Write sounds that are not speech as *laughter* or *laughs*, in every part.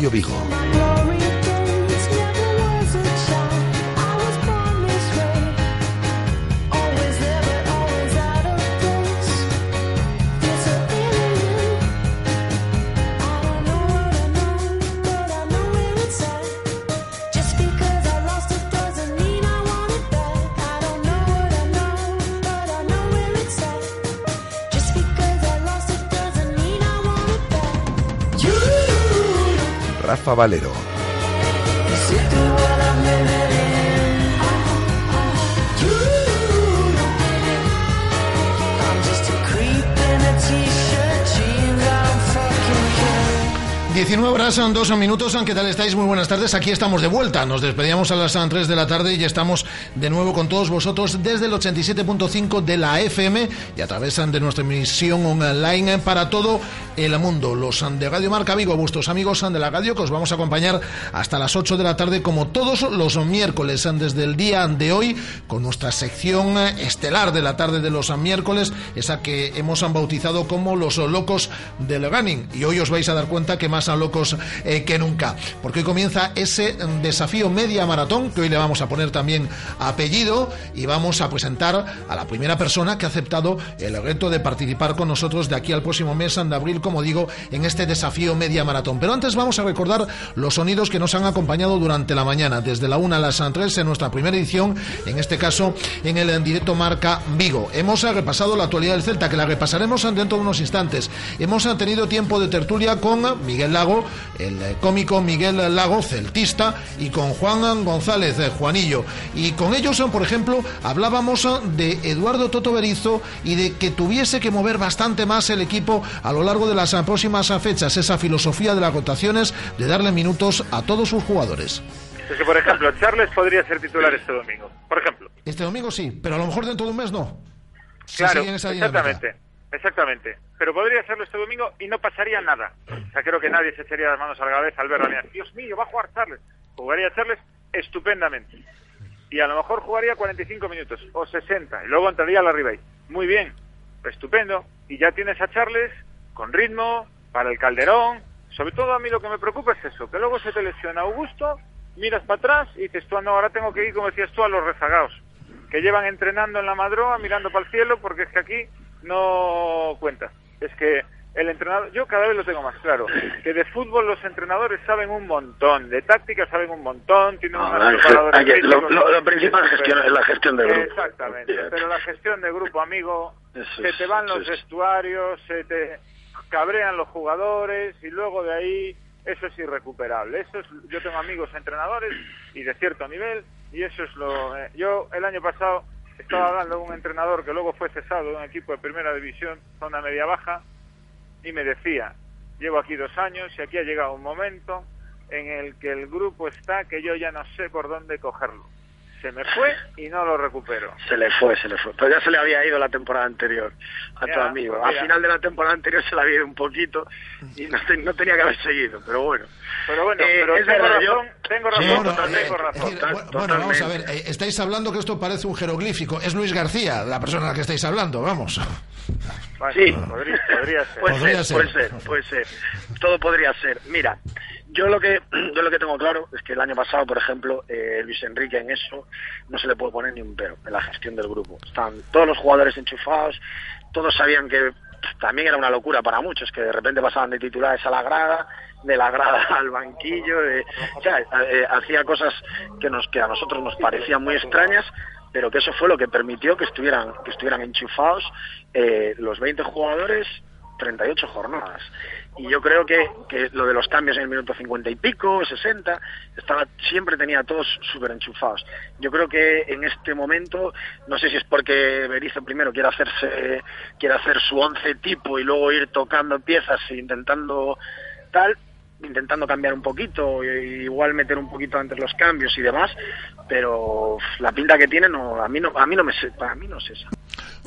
Intermedio Vigo. 19 horas, son dos minutos. ¿Qué tal estáis? Muy buenas tardes. Aquí estamos de vuelta. Nos despedíamos a las 3 de la tarde y estamos de nuevo con todos vosotros desde el 87.5 de la FM y a través de nuestra emisión online para todo el mundo. Los de Radio Marca Vigo, vuestros amigos de la radio, que os vamos a acompañar hasta las 8 de la tarde, como todos los miércoles, desde el día de hoy, con nuestra sección estelar de la tarde de los miércoles, esa que hemos bautizado como los locos del Gunning. Y hoy os vais a dar cuenta que más locos eh, que nunca, porque hoy comienza ese desafío media maratón, que hoy le vamos a poner también apellido, y vamos a presentar a la primera persona que ha aceptado el reto de participar con nosotros de aquí al próximo mes de abril, como digo, en este desafío media maratón. Pero antes vamos a recordar los sonidos que nos han acompañado durante la mañana, desde la 1 a las 3 en nuestra primera edición, en este caso en el directo Marca Vigo. Hemos repasado la actualidad del Celta, que la repasaremos dentro de unos instantes. Hemos tenido tiempo de tertulia con Miguel Lago, el eh, cómico Miguel Lago, celtista, y con Juan González, eh, Juanillo. Y con ellos, eh, por ejemplo, hablábamos de Eduardo Toto Berizo y de que tuviese que mover bastante más el equipo a lo largo de las próximas fechas, esa filosofía de las rotaciones, de darle minutos a todos sus jugadores. Es que, por ejemplo, Charles podría ser titular este domingo, por ejemplo. Este domingo sí, pero a lo mejor dentro de un mes no. claro, exactamente. Exactamente. Pero podría hacerlo este domingo y no pasaría nada. O sea, creo que nadie se echaría las manos a la cabeza al ver a Dios mío, va a jugar Charles. Jugaría Charles estupendamente. Y a lo mejor jugaría 45 minutos o 60 y luego entraría a la Ribey. Muy bien, estupendo. Y ya tienes a Charles con ritmo, para el Calderón. Sobre todo a mí lo que me preocupa es eso, que luego se te lesiona Augusto, miras para atrás y dices tú, ah, no, ahora tengo que ir, como decías tú, a los rezagados, que llevan entrenando en la madroa, mirando para el cielo, porque es que aquí no cuenta. Es que el entrenador, yo cada vez lo tengo más claro, que de fútbol los entrenadores saben un montón, de táctica saben un montón, tienen no, lo, principal es la gestión de grupo. Exactamente, pero la gestión de grupo, amigo, se te van los vestuarios, se te cabrean los jugadores y luego de ahí eso es irrecuperable. Eso es, yo tengo amigos entrenadores y de cierto nivel y eso es lo... Eh, yo el año pasado estaba hablando de un entrenador que luego fue cesado de un equipo de primera división, zona media-baja, y me decía, llevo aquí dos años y aquí ha llegado un momento en el que el grupo está que yo ya no sé por dónde cogerlo. Se me fue y no lo recupero. Se le fue, se le fue. Pero ya se le había ido la temporada anterior a tu amigo. Pues Al final de la temporada anterior se le había ido un poquito y no, no tenía que haber seguido, pero bueno. Pero bueno, eh, pero tengo, razón, tengo razón, tengo razón, bueno, vamos a ver, eh, estáis hablando que esto parece un jeroglífico. Es Luis García, la persona a la que estáis hablando, vamos. sí, podría, podría, ser. Puede, ser, puede ser, puede ser. Todo podría ser. Mira, yo lo que *clears throat* yo lo que tengo claro es que el año pasado, por ejemplo, eh, Luis Enrique en eso no se le puede poner ni un pero en la gestión del grupo. Están todos los jugadores enchufados, todos sabían que también era una locura para muchos que de repente pasaban de titulares a la grada de la grada *laughs* al banquillo, o sea, eh, hacía cosas que a nosotros nos parecían muy extrañas, pero que eso fue lo que permitió que estuvieran que estuvieran enchufados eh, los 20 jugadores 38 jornadas. Y yo creo que, que, lo de los cambios en el minuto 50 y pico, 60, estaba, siempre tenía todos súper enchufados. Yo creo que en este momento, no sé si es porque Berizzo primero quiere hacerse, quiere hacer su once tipo y luego ir tocando piezas e intentando tal, intentando cambiar un poquito, igual meter un poquito antes los cambios y demás, pero la pinta que tiene no, a mí no, a mí no me, para mí no es esa.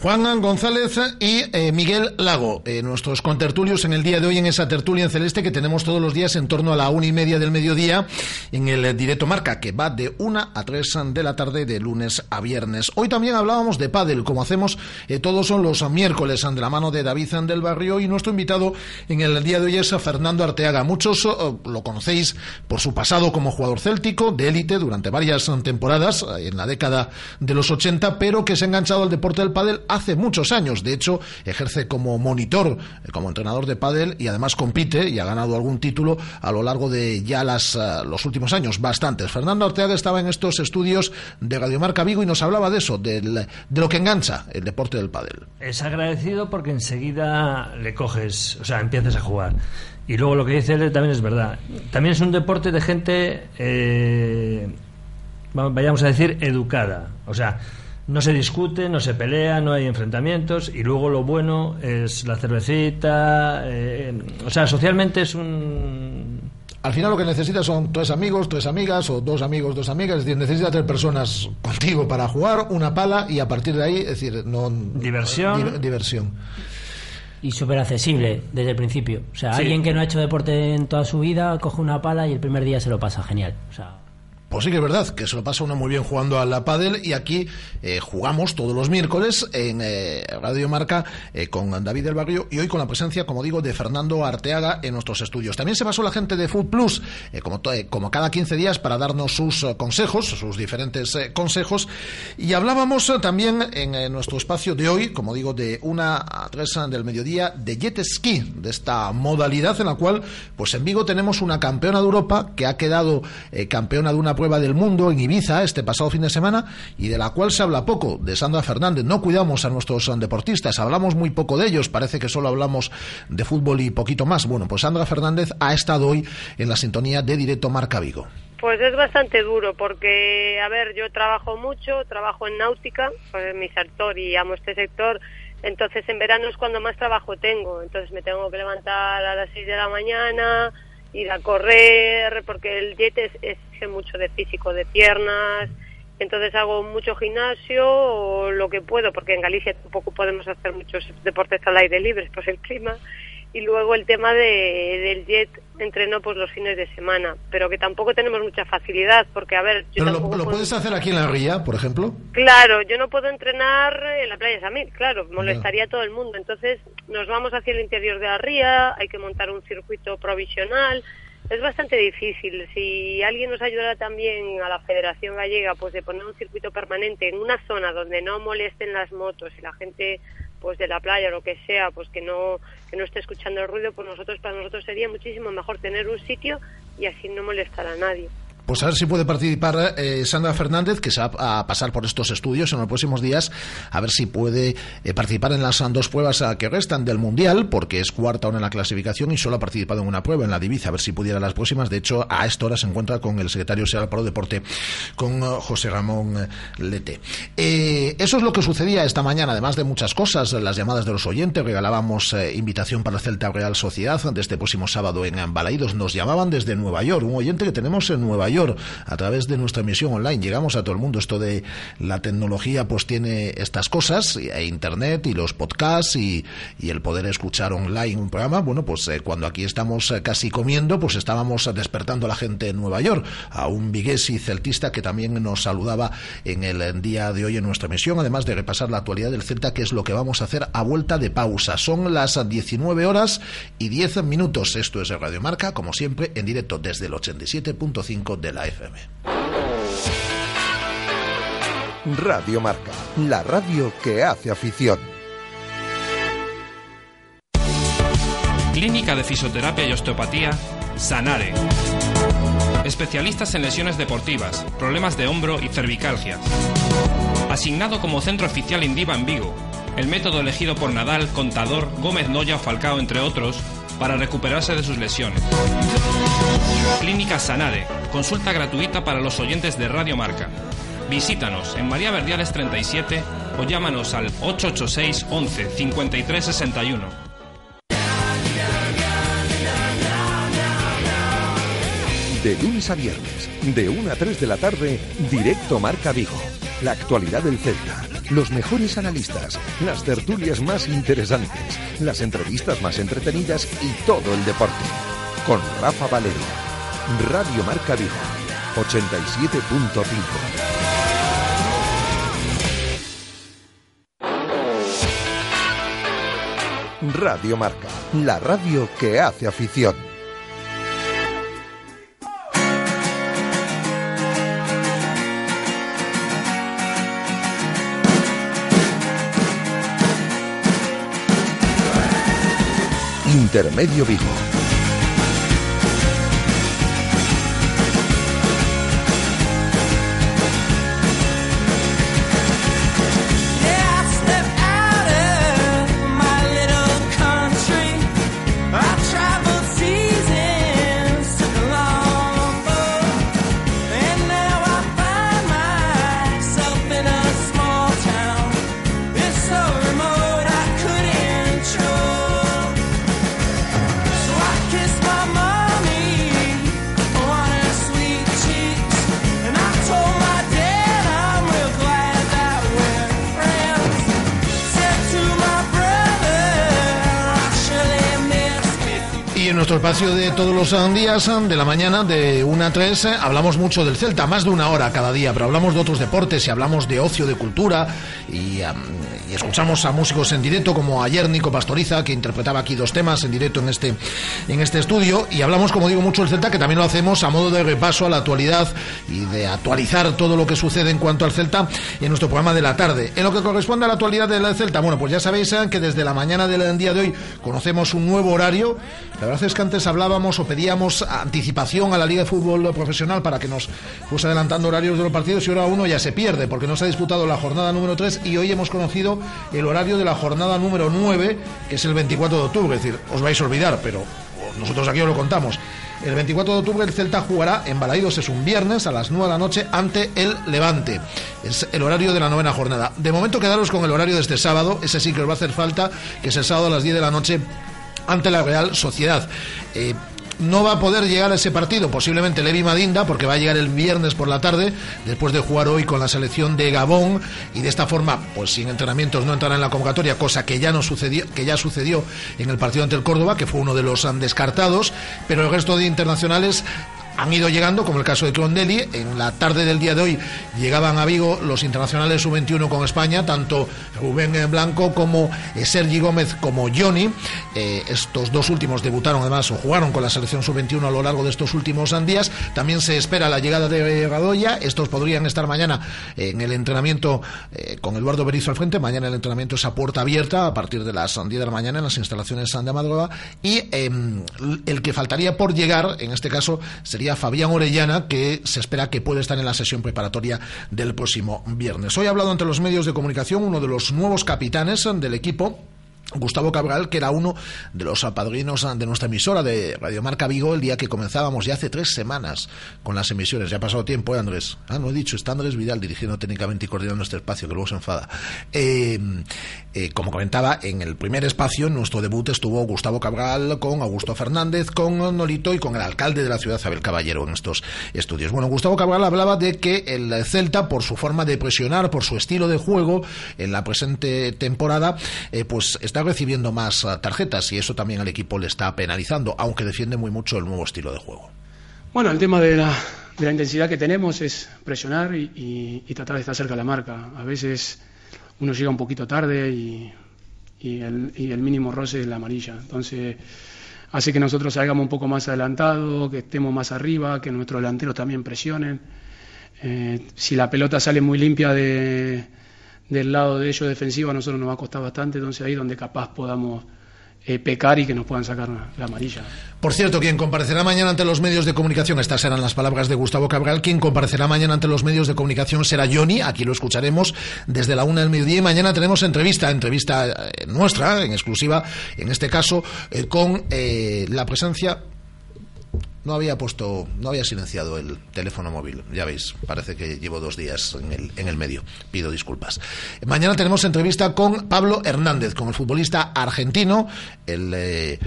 Juan González y eh, Miguel Lago, eh, nuestros contertulios en el día de hoy en esa tertulia en celeste que tenemos todos los días en torno a la una y media del mediodía en el eh, directo marca que va de una a tres de la tarde de lunes a viernes. Hoy también hablábamos de pádel, como hacemos todos son los miércoles de la mano de David del Barrio y nuestro invitado en el día de hoy es Fernando Arteaga. Muchos lo conocéis por su pasado como jugador céltico de élite durante varias temporadas en la década de los 80, pero que se ha enganchado al deporte del pádel hace muchos años. De hecho, ejerce como monitor, eh, como entrenador de pádel y además compite y ha ganado algún título a lo largo de ya las, eh, los últimos años, bastantes. Fernando Ortega estaba en estos estudios de Radiomarca Vigo y nos hablaba de eso, de lo que engancha el deporte del pádel. Es agradecido porque enseguida le coges, o sea, empiezas a jugar. Y luego lo que dice él también es verdad. También es un deporte de gente, eh, vayamos a decir, educada. O sea, no se discute, no se pelea, no hay enfrentamientos y luego lo bueno es la cervecita, eh, o sea, socialmente es un... Al final lo que necesitas son tres amigos, tres amigas o dos amigos, dos amigas, es decir, necesitas tres personas contigo para jugar, una pala y a partir de ahí, es decir, no... Diversión. diversión y súper accesible desde el principio. O sea, alguien que no ha hecho deporte en toda su vida coge una pala y el primer día se lo pasa genial. O sea, pues sí que es verdad, que se lo pasa uno muy bien jugando a la pádel y aquí eh, jugamos todos los miércoles en eh, Radio Marca eh, con David del Barrio y hoy con la presencia, como digo, de Fernando Arteaga en nuestros estudios. También se pasó la gente de Food Plus, como, como cada 15 días, para darnos sus consejos, sus diferentes consejos. Y hablábamos también en nuestro espacio de hoy, como digo, de una a tres del mediodía, de jet ski, de esta modalidad en la cual, pues en Vigo tenemos una campeona de Europa que ha quedado campeona de una prueba del mundo en Ibiza este pasado fin de semana y de la cual se habla poco, de Sandra Fernández. No cuidamos a nuestros deportistas, hablamos muy poco de ellos, parece que solo hablamos de fútbol y poquito más. Bueno, pues Sandra Fernández ha estado hoy en la sintonía de Directo Marca Vigo. Pues es bastante duro porque, a ver, yo trabajo mucho, trabajo en náutica, pues mi sector y amo este sector, entonces en verano es cuando más trabajo tengo, entonces me tengo que levantar a las 6 de la mañana, ir a correr, porque el jet es, es mucho de físico, de piernas, entonces hago mucho gimnasio o lo que puedo, porque en Galicia tampoco podemos hacer muchos deportes al aire libre, pues el clima, y luego el tema de, del jet entreno pues los fines de semana, pero que tampoco tenemos mucha facilidad, porque a ver... Yo ¿Pero lo, puedes hacer aquí en la ría, por ejemplo? Claro, yo no puedo entrenar en la playa Samir, claro, molestaría a todo el mundo, entonces nos vamos hacia el interior de la ría, hay que montar un circuito provisional, es bastante difícil. Si alguien nos ayudara también a la Federación Gallega, pues de poner un circuito permanente en una zona donde no molesten las motos y la gente pues de la playa o lo que sea, pues que no que no esté escuchando el ruido, pues nosotros para nosotros sería muchísimo mejor tener un sitio y así no molestar a nadie. Pues a ver si puede participar eh, Sandra Fernández, que se va a pasar por estos estudios en los próximos días, a ver si puede eh, participar en las dos pruebas que restan del Mundial, porque es cuarta ahora en la clasificación y solo ha participado en una prueba, en la Divisa, a ver si pudiera las próximas. De hecho, a esta hora se encuentra con el secretario general para el Deporte, con eh, José Ramón Lete. eso es lo que sucedía esta mañana, además de muchas cosas, las llamadas de los oyentes, regalábamos invitación para Celta Real Sociedad de este próximo sábado en Balaídos. Nos llamaban desde Nueva York, un oyente que tenemos en Nueva York a través de nuestra emisión online. Llegamos a todo el mundo. Esto de la tecnología pues tiene estas cosas, e Internet y los podcasts y, el poder escuchar online un programa. Bueno, pues eh, cuando aquí estamos eh, casi comiendo, pues estábamos despertando a la gente en Nueva York, a un viguesi celtista que también nos saludaba en el día de hoy en nuestra emisión, además de repasar la actualidad del Celta, que es lo que vamos a hacer a vuelta de pausa. Son las 19 horas y 10 minutos. Esto es Radio Marca, como siempre, en directo desde el 87.5 de la FM. Radio Marca, la radio que hace afición. Clínica de Fisioterapia y Osteopatía, Sanare. Especialistas en lesiones deportivas, problemas de hombro y cervicalgia. Asignado como centro oficial Indiva en Vigo. El método elegido por Nadal, Contador, Gómez Noya o Falcao, entre otros, para recuperarse de sus lesiones. Clínica Sanare, consulta gratuita para los oyentes de Radio Marca. Visítanos en María Verdiales 37 o llámanos al 886 11 53 61. De lunes a viernes, de 1 a 3 de la tarde, directo Marca Vigo. La actualidad del Celta los mejores analistas, las tertulias más interesantes, las entrevistas más entretenidas y todo el deporte. Con Rafa Valero. Radio Marca Vigo, 87.5. Radio Marca, la radio que hace afición. Intermedio Vigo. Espacio de todos los días de la mañana de 1 a 3 hablamos mucho del Celta, más de una hora cada día, pero hablamos de otros deportes y hablamos de ocio, de cultura y, escuchamos a músicos en directo como ayer Nico Pastoriza que interpretaba aquí dos temas en directo en este, en este estudio y hablamos como digo mucho del Celta que también lo hacemos a modo de repaso a la actualidad y de actualizar todo lo que sucede en cuanto al Celta en nuestro programa de la tarde. En lo que corresponde a la actualidad del Celta, bueno pues ya sabéis eh, que desde la mañana del día de hoy conocemos un nuevo horario, la verdad es que antes hablábamos o pedíamos anticipación a la Liga de Fútbol Profesional para que nos fuese adelantando horarios de los partidos y ahora uno ya se pierde porque no se ha disputado la jornada número 3 y hoy hemos conocido el horario de la jornada número 9, que es el 24 de octubre. Es decir, os vais a olvidar, pero nosotros aquí os lo contamos. El 24 de octubre el Celta jugará en Balaidos, es un viernes a las 9 de la noche ante el Levante. Es el horario de la novena jornada. De momento quedaros con el horario de este sábado, ese sí que os va a hacer falta, que es el sábado a las 10 de la noche ante la Real Sociedad. Eh, no va a poder llegar a ese partido, posiblemente Levi Madinda, porque va a llegar el viernes por la tarde, después de jugar hoy con la selección de Gabón, y de esta forma, pues sin entrenamientos no entrará en la convocatoria, cosa que ya no sucedió, que ya sucedió en el partido ante el Córdoba, que fue uno de los descartados, pero el resto de internacionales han ido llegando, como el caso de Clondelli. En la tarde del día de hoy llegaban a Vigo los internacionales sub-21 con España, tanto Rubén Blanco como eh, Sergi Gómez como Johnny. Eh, estos dos últimos debutaron además o jugaron con la selección sub-21 a lo largo de estos últimos días. También se espera la llegada de Radoya. Estos podrían estar mañana en el entrenamiento eh, con Eduardo Berizo al frente. Mañana el entrenamiento es a puerta abierta a partir de las 10 de la mañana en las instalaciones de Madroga. Y em, el que faltaría por llegar, en este caso, sería Fabián Orellana, que se espera que puede estar en la sesión preparatoria del próximo viernes. Hoy ha hablado ante los medios de comunicación uno de los nuevos capitanes del equipo, Gustavo Cabral, que era uno de los apadrinos de nuestra emisora de Radio Marca Vigo el día que comenzábamos ya hace tres semanas con las emisiones. Ya ha pasado tiempo, ¿eh, Andrés? Ah, no he dicho, está Andrés Vidal dirigiendo técnicamente y coordinando este espacio, que luego se enfada. Eh, eh, como comentaba, en el primer espacio, en nuestro debut estuvo Gustavo Cabral con Augusto Fernández, con Nolito y con el alcalde de la ciudad, Abel Caballero, en estos estudios. Bueno, Gustavo Cabral hablaba de que el Celta, por su forma de presionar, por su estilo de juego, en la presente temporada, pues está recibiendo más ah, tarjetas y eso también al equipo le está penalizando, aunque defiende muy mucho el nuevo estilo de juego. Bueno, el tema de la, de la intensidad que tenemos es presionar y, tratar de estar cerca de la marca. A veces uno llega un poquito tarde y, y, el, mínimo roce es la amarilla. Entonces hace que nosotros salgamos un poco más adelantado, que estemos más arriba, que nuestros delanteros también presionen. Eh, si la pelota sale muy limpia de, del lado de ellos defensivo a nosotros nos va a costar bastante, entonces ahí donde capaz podamos eh, pecar y que nos puedan sacar la, amarilla. Por cierto, quien comparecerá mañana ante los medios de comunicación, estas serán las palabras de Gustavo Cabral, quien comparecerá mañana ante los medios de comunicación será Johnny, aquí lo escucharemos desde la una del mediodía y mañana tenemos entrevista, entrevista eh, nuestra, en exclusiva, en este caso, eh, con la presencia no había puesto, no había silenciado el teléfono móvil. Ya veis, parece que llevo dos días en el, en el medio. Pido disculpas. Mañana tenemos entrevista con Pablo Hernández, con el futbolista argentino, el. Eh,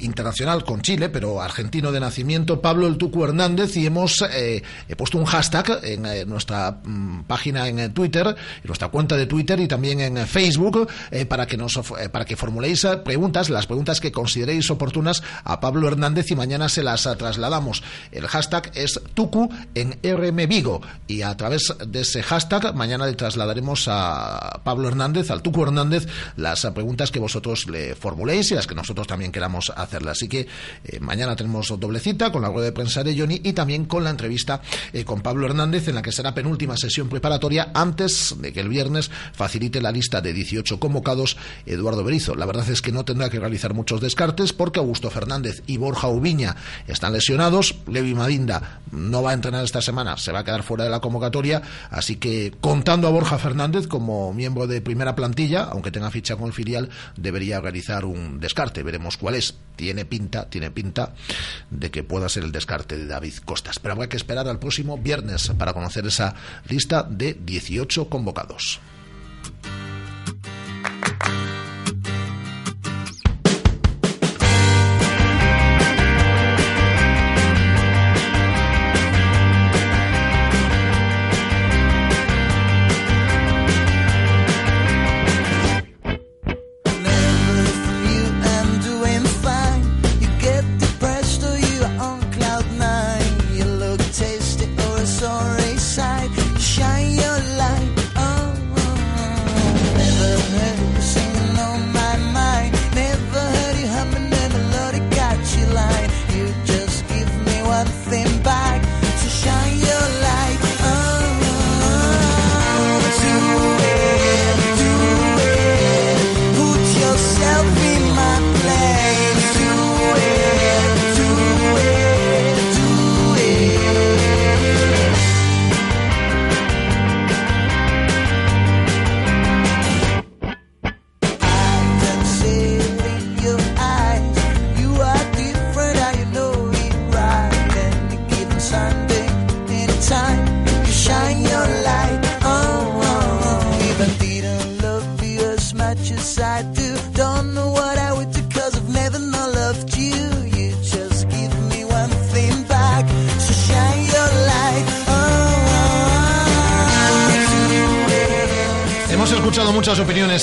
internacional con Chile, pero argentino de nacimiento, Pablo El Tucu Hernández, y hemos he puesto un hashtag en nuestra mm, página en Twitter, en nuestra cuenta de Twitter y también en Facebook, para que nos para que formuléis preguntas, las preguntas que consideréis oportunas a Pablo Hernández y mañana se las trasladamos. El hashtag es Tucu en RM Vigo y a través de ese hashtag mañana le trasladaremos a Pablo Hernández, al Tucu Hernández, las preguntas que vosotros le formuléis y las que nosotros también queramos Así que eh, mañana tenemos doble cita con la rueda de prensa de Johnny y también con la entrevista eh, con Pablo Hernández en la que será penúltima sesión preparatoria antes de que el viernes facilite la lista de 18 convocados Eduardo Berizo. La verdad es que no tendrá que realizar muchos descartes porque Augusto Fernández y Borja Ubiña están lesionados. Levi Madinda no va a entrenar esta semana, se va a quedar fuera de la convocatoria. Así que contando a Borja Fernández como miembro de primera plantilla, aunque tenga ficha con el filial, debería realizar un descarte. Veremos cuál es. Tiene pinta, tiene pinta de que pueda ser el descarte de David Costas. Pero habrá que esperar al próximo viernes para conocer esa lista de 18 convocados.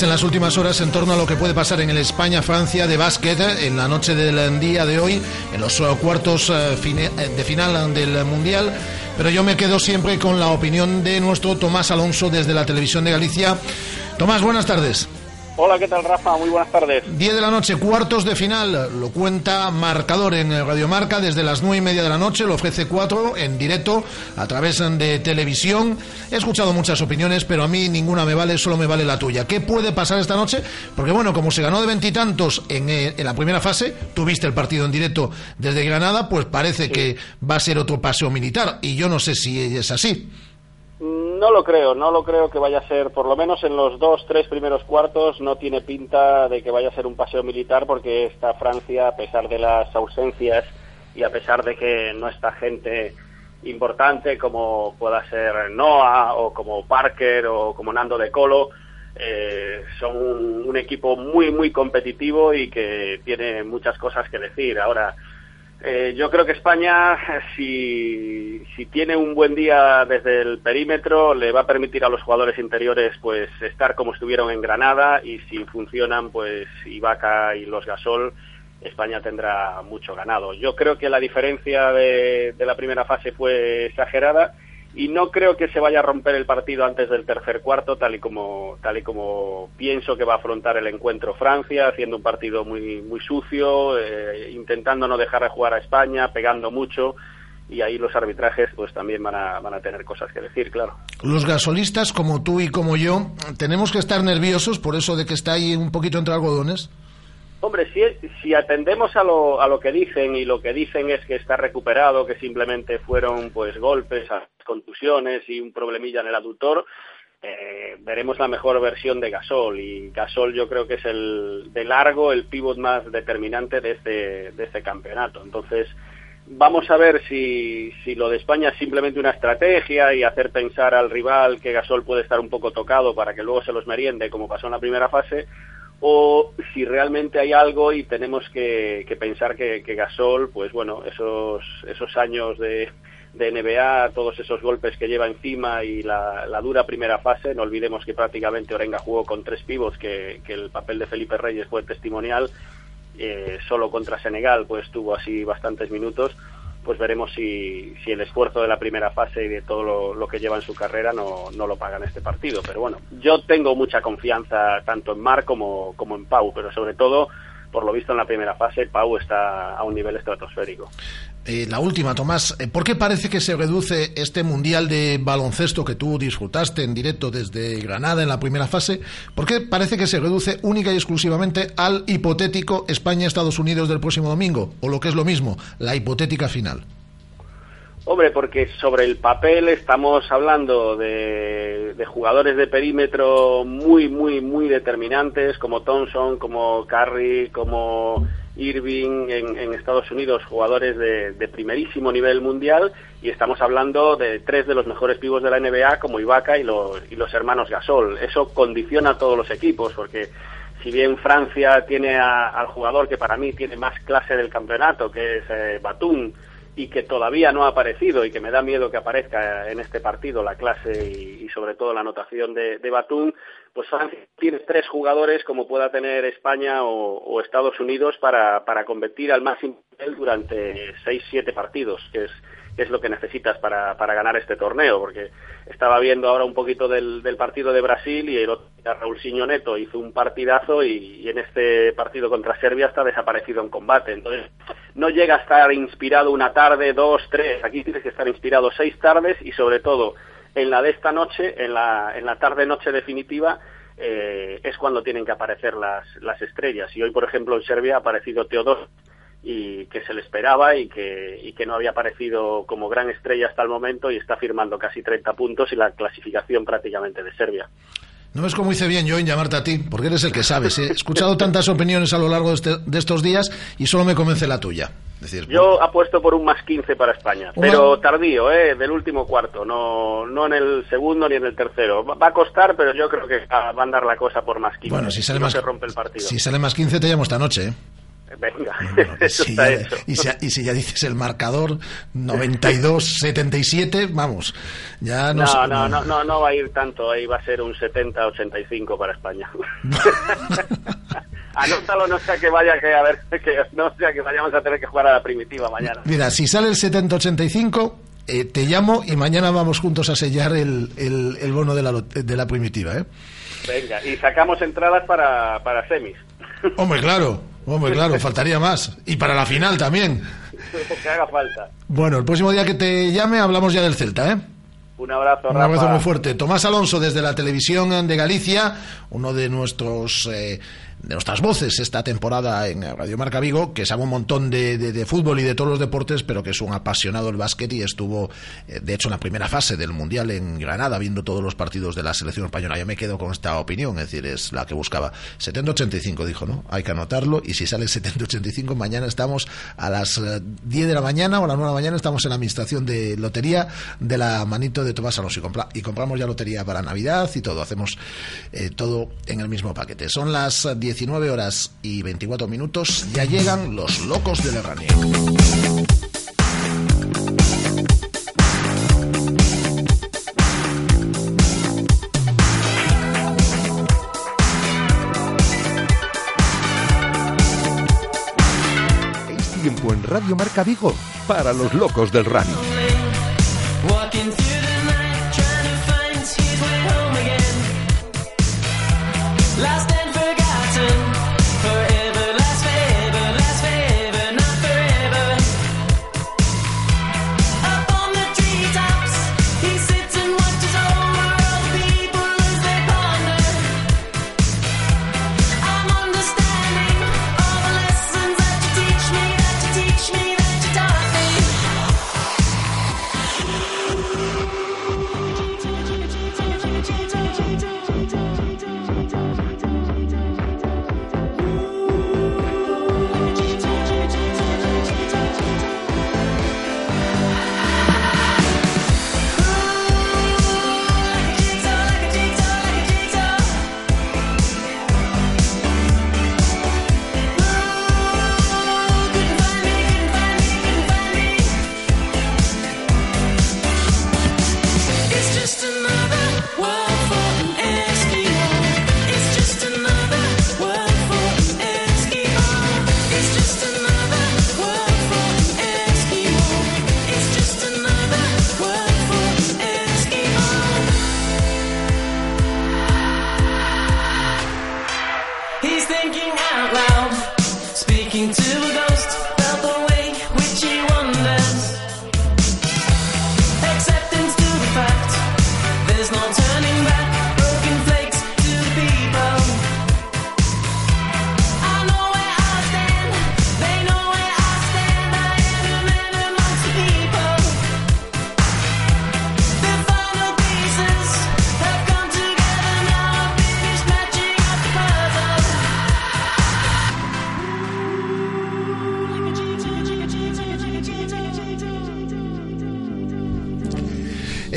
En las últimas horas en torno a lo que puede pasar en el España-Francia de básquet en la noche del día de hoy, en los cuartos eh, eh, de final del Mundial. Pero yo me quedo siempre con la opinión de nuestro Tomás Alonso desde la televisión de Galicia. Tomás, buenas tardes. Hola, ¿qué tal Rafa? Muy buenas tardes. 10 de la noche, cuartos de final, lo cuenta Marcador en Radio Marca desde las nueve y media de la noche, lo ofrece cuatro en directo a través de televisión. He escuchado muchas opiniones, pero a mí ninguna me vale, solo me vale la tuya. ¿Qué puede pasar esta noche? Porque bueno, como se ganó de veintitantos en, eh, en la primera fase, tuviste el partido en directo desde Granada, pues parece que va a ser otro paseo militar y yo no sé si es así. No lo creo, no lo creo que vaya a ser, por lo menos en los dos, tres primeros cuartos, no tiene pinta de que vaya a ser un paseo militar porque esta Francia, a pesar de las ausencias y a pesar de que no está gente importante como pueda ser Noah o como Parker o como Nando de Colo, eh, son un, un, equipo muy, muy competitivo y que tiene muchas cosas que decir. Ahora, eh, yo creo que España, si, si tiene un buen día desde el perímetro, le va a permitir a los jugadores interiores pues estar como estuvieron en Granada y si funcionan pues Ibaka y los Gasol, España tendrá mucho ganado. Yo creo que la diferencia de la primera fase fue exagerada y no creo que se vaya a romper el partido antes del tercer cuarto, tal y como, tal y como pienso que va a afrontar el encuentro Francia, haciendo un partido muy, muy sucio, eh, intentando no dejar de jugar a España, pegando mucho y ahí los arbitrajes pues también van a, van a tener cosas que decir, claro. Los gasolistas como tú y como yo, ¿tenemos que estar nerviosos por eso de que está ahí un poquito entre algodones? Hombre, si, si atendemos a lo, a lo que dicen y lo que dicen es que está recuperado, que simplemente fueron pues golpes, contusiones y un problemilla en el aductor, eh, veremos la mejor versión de Gasol y Gasol yo creo que es el de largo el pivot más determinante de este, de este campeonato. Entonces, vamos a ver si, si lo de España es simplemente una estrategia y hacer pensar al rival que Gasol puede estar un poco tocado para que luego se los meriende como pasó en la primera fase o si realmente hay algo y tenemos que, pensar que, Gasol, pues bueno, esos, esos años de, de NBA, todos esos golpes que lleva encima y la, dura primera fase, no olvidemos que prácticamente Orenga jugó con tres pivos, que, que el papel de Felipe Reyes fue testimonial, eh, solo contra Senegal pues tuvo así bastantes minutos, pues veremos si, si el esfuerzo de la primera fase y de todo lo, que lleva en su carrera no, no, lo paga en este partido. Pero bueno, yo tengo mucha confianza tanto en Mar como, como en Pau, pero sobre todo por lo visto en la primera fase, Pau está a un nivel estratosférico. Eh, la última, Tomás, eh, ¿por qué parece que se reduce este Mundial de baloncesto que tú disfrutaste en directo desde Granada en la primera fase? ¿Por qué parece que se reduce única y exclusivamente al hipotético España-Estados Unidos del próximo domingo? O lo que es lo mismo, la hipotética final. Hombre, porque sobre el papel estamos hablando de, jugadores de perímetro muy, muy, muy determinantes, como Thompson, como Curry, como Irving en, Estados Unidos, jugadores de, primerísimo nivel mundial, y estamos hablando de tres de los mejores pibos de la NBA, como Ibaka y los, hermanos Gasol. Eso condiciona a todos los equipos, porque si bien Francia tiene al jugador que para mí tiene más clase del campeonato, que es eh, Batum, y que todavía no ha aparecido y que me da miedo que aparezca en este partido la clase y, sobre todo la anotación de, de Batum, pues Francia tiene tres jugadores como pueda tener España o, Estados Unidos para, para competir al máximo nivel durante seis, siete partidos, que es es lo que necesitas para, para ganar este torneo, porque estaba viendo ahora un poquito del, del partido de Brasil y el otro Raúl Siñoneto hizo un partidazo y, en este partido contra Serbia está desaparecido en combate. Entonces, no llega a estar inspirado una tarde, dos, tres. Aquí tienes que estar inspirado seis tardes y sobre todo en la de esta noche, en la, en la tarde-noche definitiva, eh, es cuando tienen que aparecer las, las estrellas. Y hoy, por ejemplo, en Serbia ha aparecido Teodor y que se le esperaba y que, y que no había aparecido como gran estrella hasta el momento y está firmando casi 30 puntos y la clasificación prácticamente de Serbia. No ves cómo hice bien yo en llamarte a ti, porque eres el que sabes. He escuchado tantas opiniones a lo largo de, este, de estos días y solo me convence la tuya. Decir, yo apuesto por un más 15 para España, pero tardío, ¿eh? del último cuarto, no, no en el segundo ni en el tercero. Va a costar, pero yo creo que va a andar la cosa por más 15. Bueno, si sale, más, se rompe el partido. si sale más 15 te llamo esta noche. ¿eh? Venga, eso está hecho. Y, si, ya dices el marcador 92-77, vamos, ya no, no, no, no, no, va a ir tanto, ahí va a ser un 70-85 para España. *laughs* Anótalo, no sea que vaya que a ver, que no sea que vayamos a tener que jugar a la primitiva mañana. Mira, si sale el 70-85, eh, te llamo y mañana vamos juntos a sellar el, el, bono de la, de la primitiva, ¿eh? Venga, y sacamos entradas para, para semis. Hombre, claro. Hombre, claro, faltaría más. Y para la final también. que haga falta. Bueno, el próximo día que te llame hablamos ya del Celta, ¿eh? Un abrazo, Un abrazo muy fuerte. Tomás Alonso desde la televisión de Galicia, uno de nuestros eh, de nuestras voces esta temporada en Radio Marca Vigo, que sabe un montón de, de, fútbol y de todos los deportes, pero que es un apasionado del básquet y estuvo, eh, de hecho, en la primera fase del Mundial en Granada, viendo todos los partidos de la selección española. Yo me quedo con esta opinión, es decir, es la que buscaba. 70-85 dijo, ¿no? Hay que anotarlo y si sale 70-85, mañana estamos a las 10 eh, de la mañana o a las 9 de la mañana estamos en la administración de lotería de la manito de Tomás Alonso y, compramos ya lotería para Navidad y todo. Hacemos eh, todo en el mismo paquete. Son las 10 19 horas y 24 minutos ya llegan los locos del Herranier. Es tiempo en Radio Marca Vigo para los locos del running.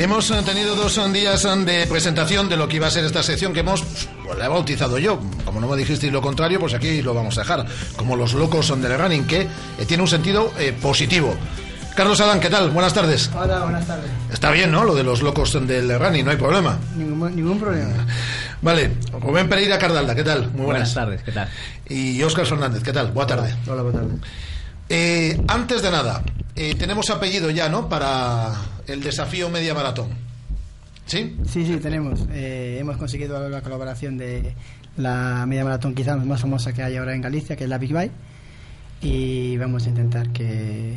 Hemos tenido dos días de presentación de lo que iba a ser esta sección que hemos, pues, la he bautizado yo. Como no me dijisteis lo contrario, pues aquí lo vamos a dejar. Como los locos son del running, que eh, tiene un sentido eh, positivo. Carlos Adán, ¿qué tal? Buenas tardes. Hola, buenas tardes. Está bien, ¿no? Lo de los locos del running, no hay problema. Ningún, ningún problema. *laughs* Vale, Rubén Pereira Cardalda, ¿qué tal? Muy buenas. buenas tardes, ¿qué tal? Y Óscar Fernández, ¿qué tal? Buenas tardes. Hola, buenas tardes. Eh, antes de nada, tenemos apellido ya, ¿no? Para el desafío media maratón. ¿Sí? Sí, sí, tenemos. Eh, hemos conseguido la colaboración de la media maratón quizás más famosa que hay ahora en Galicia, que es la Big Bike. Y vamos a intentar que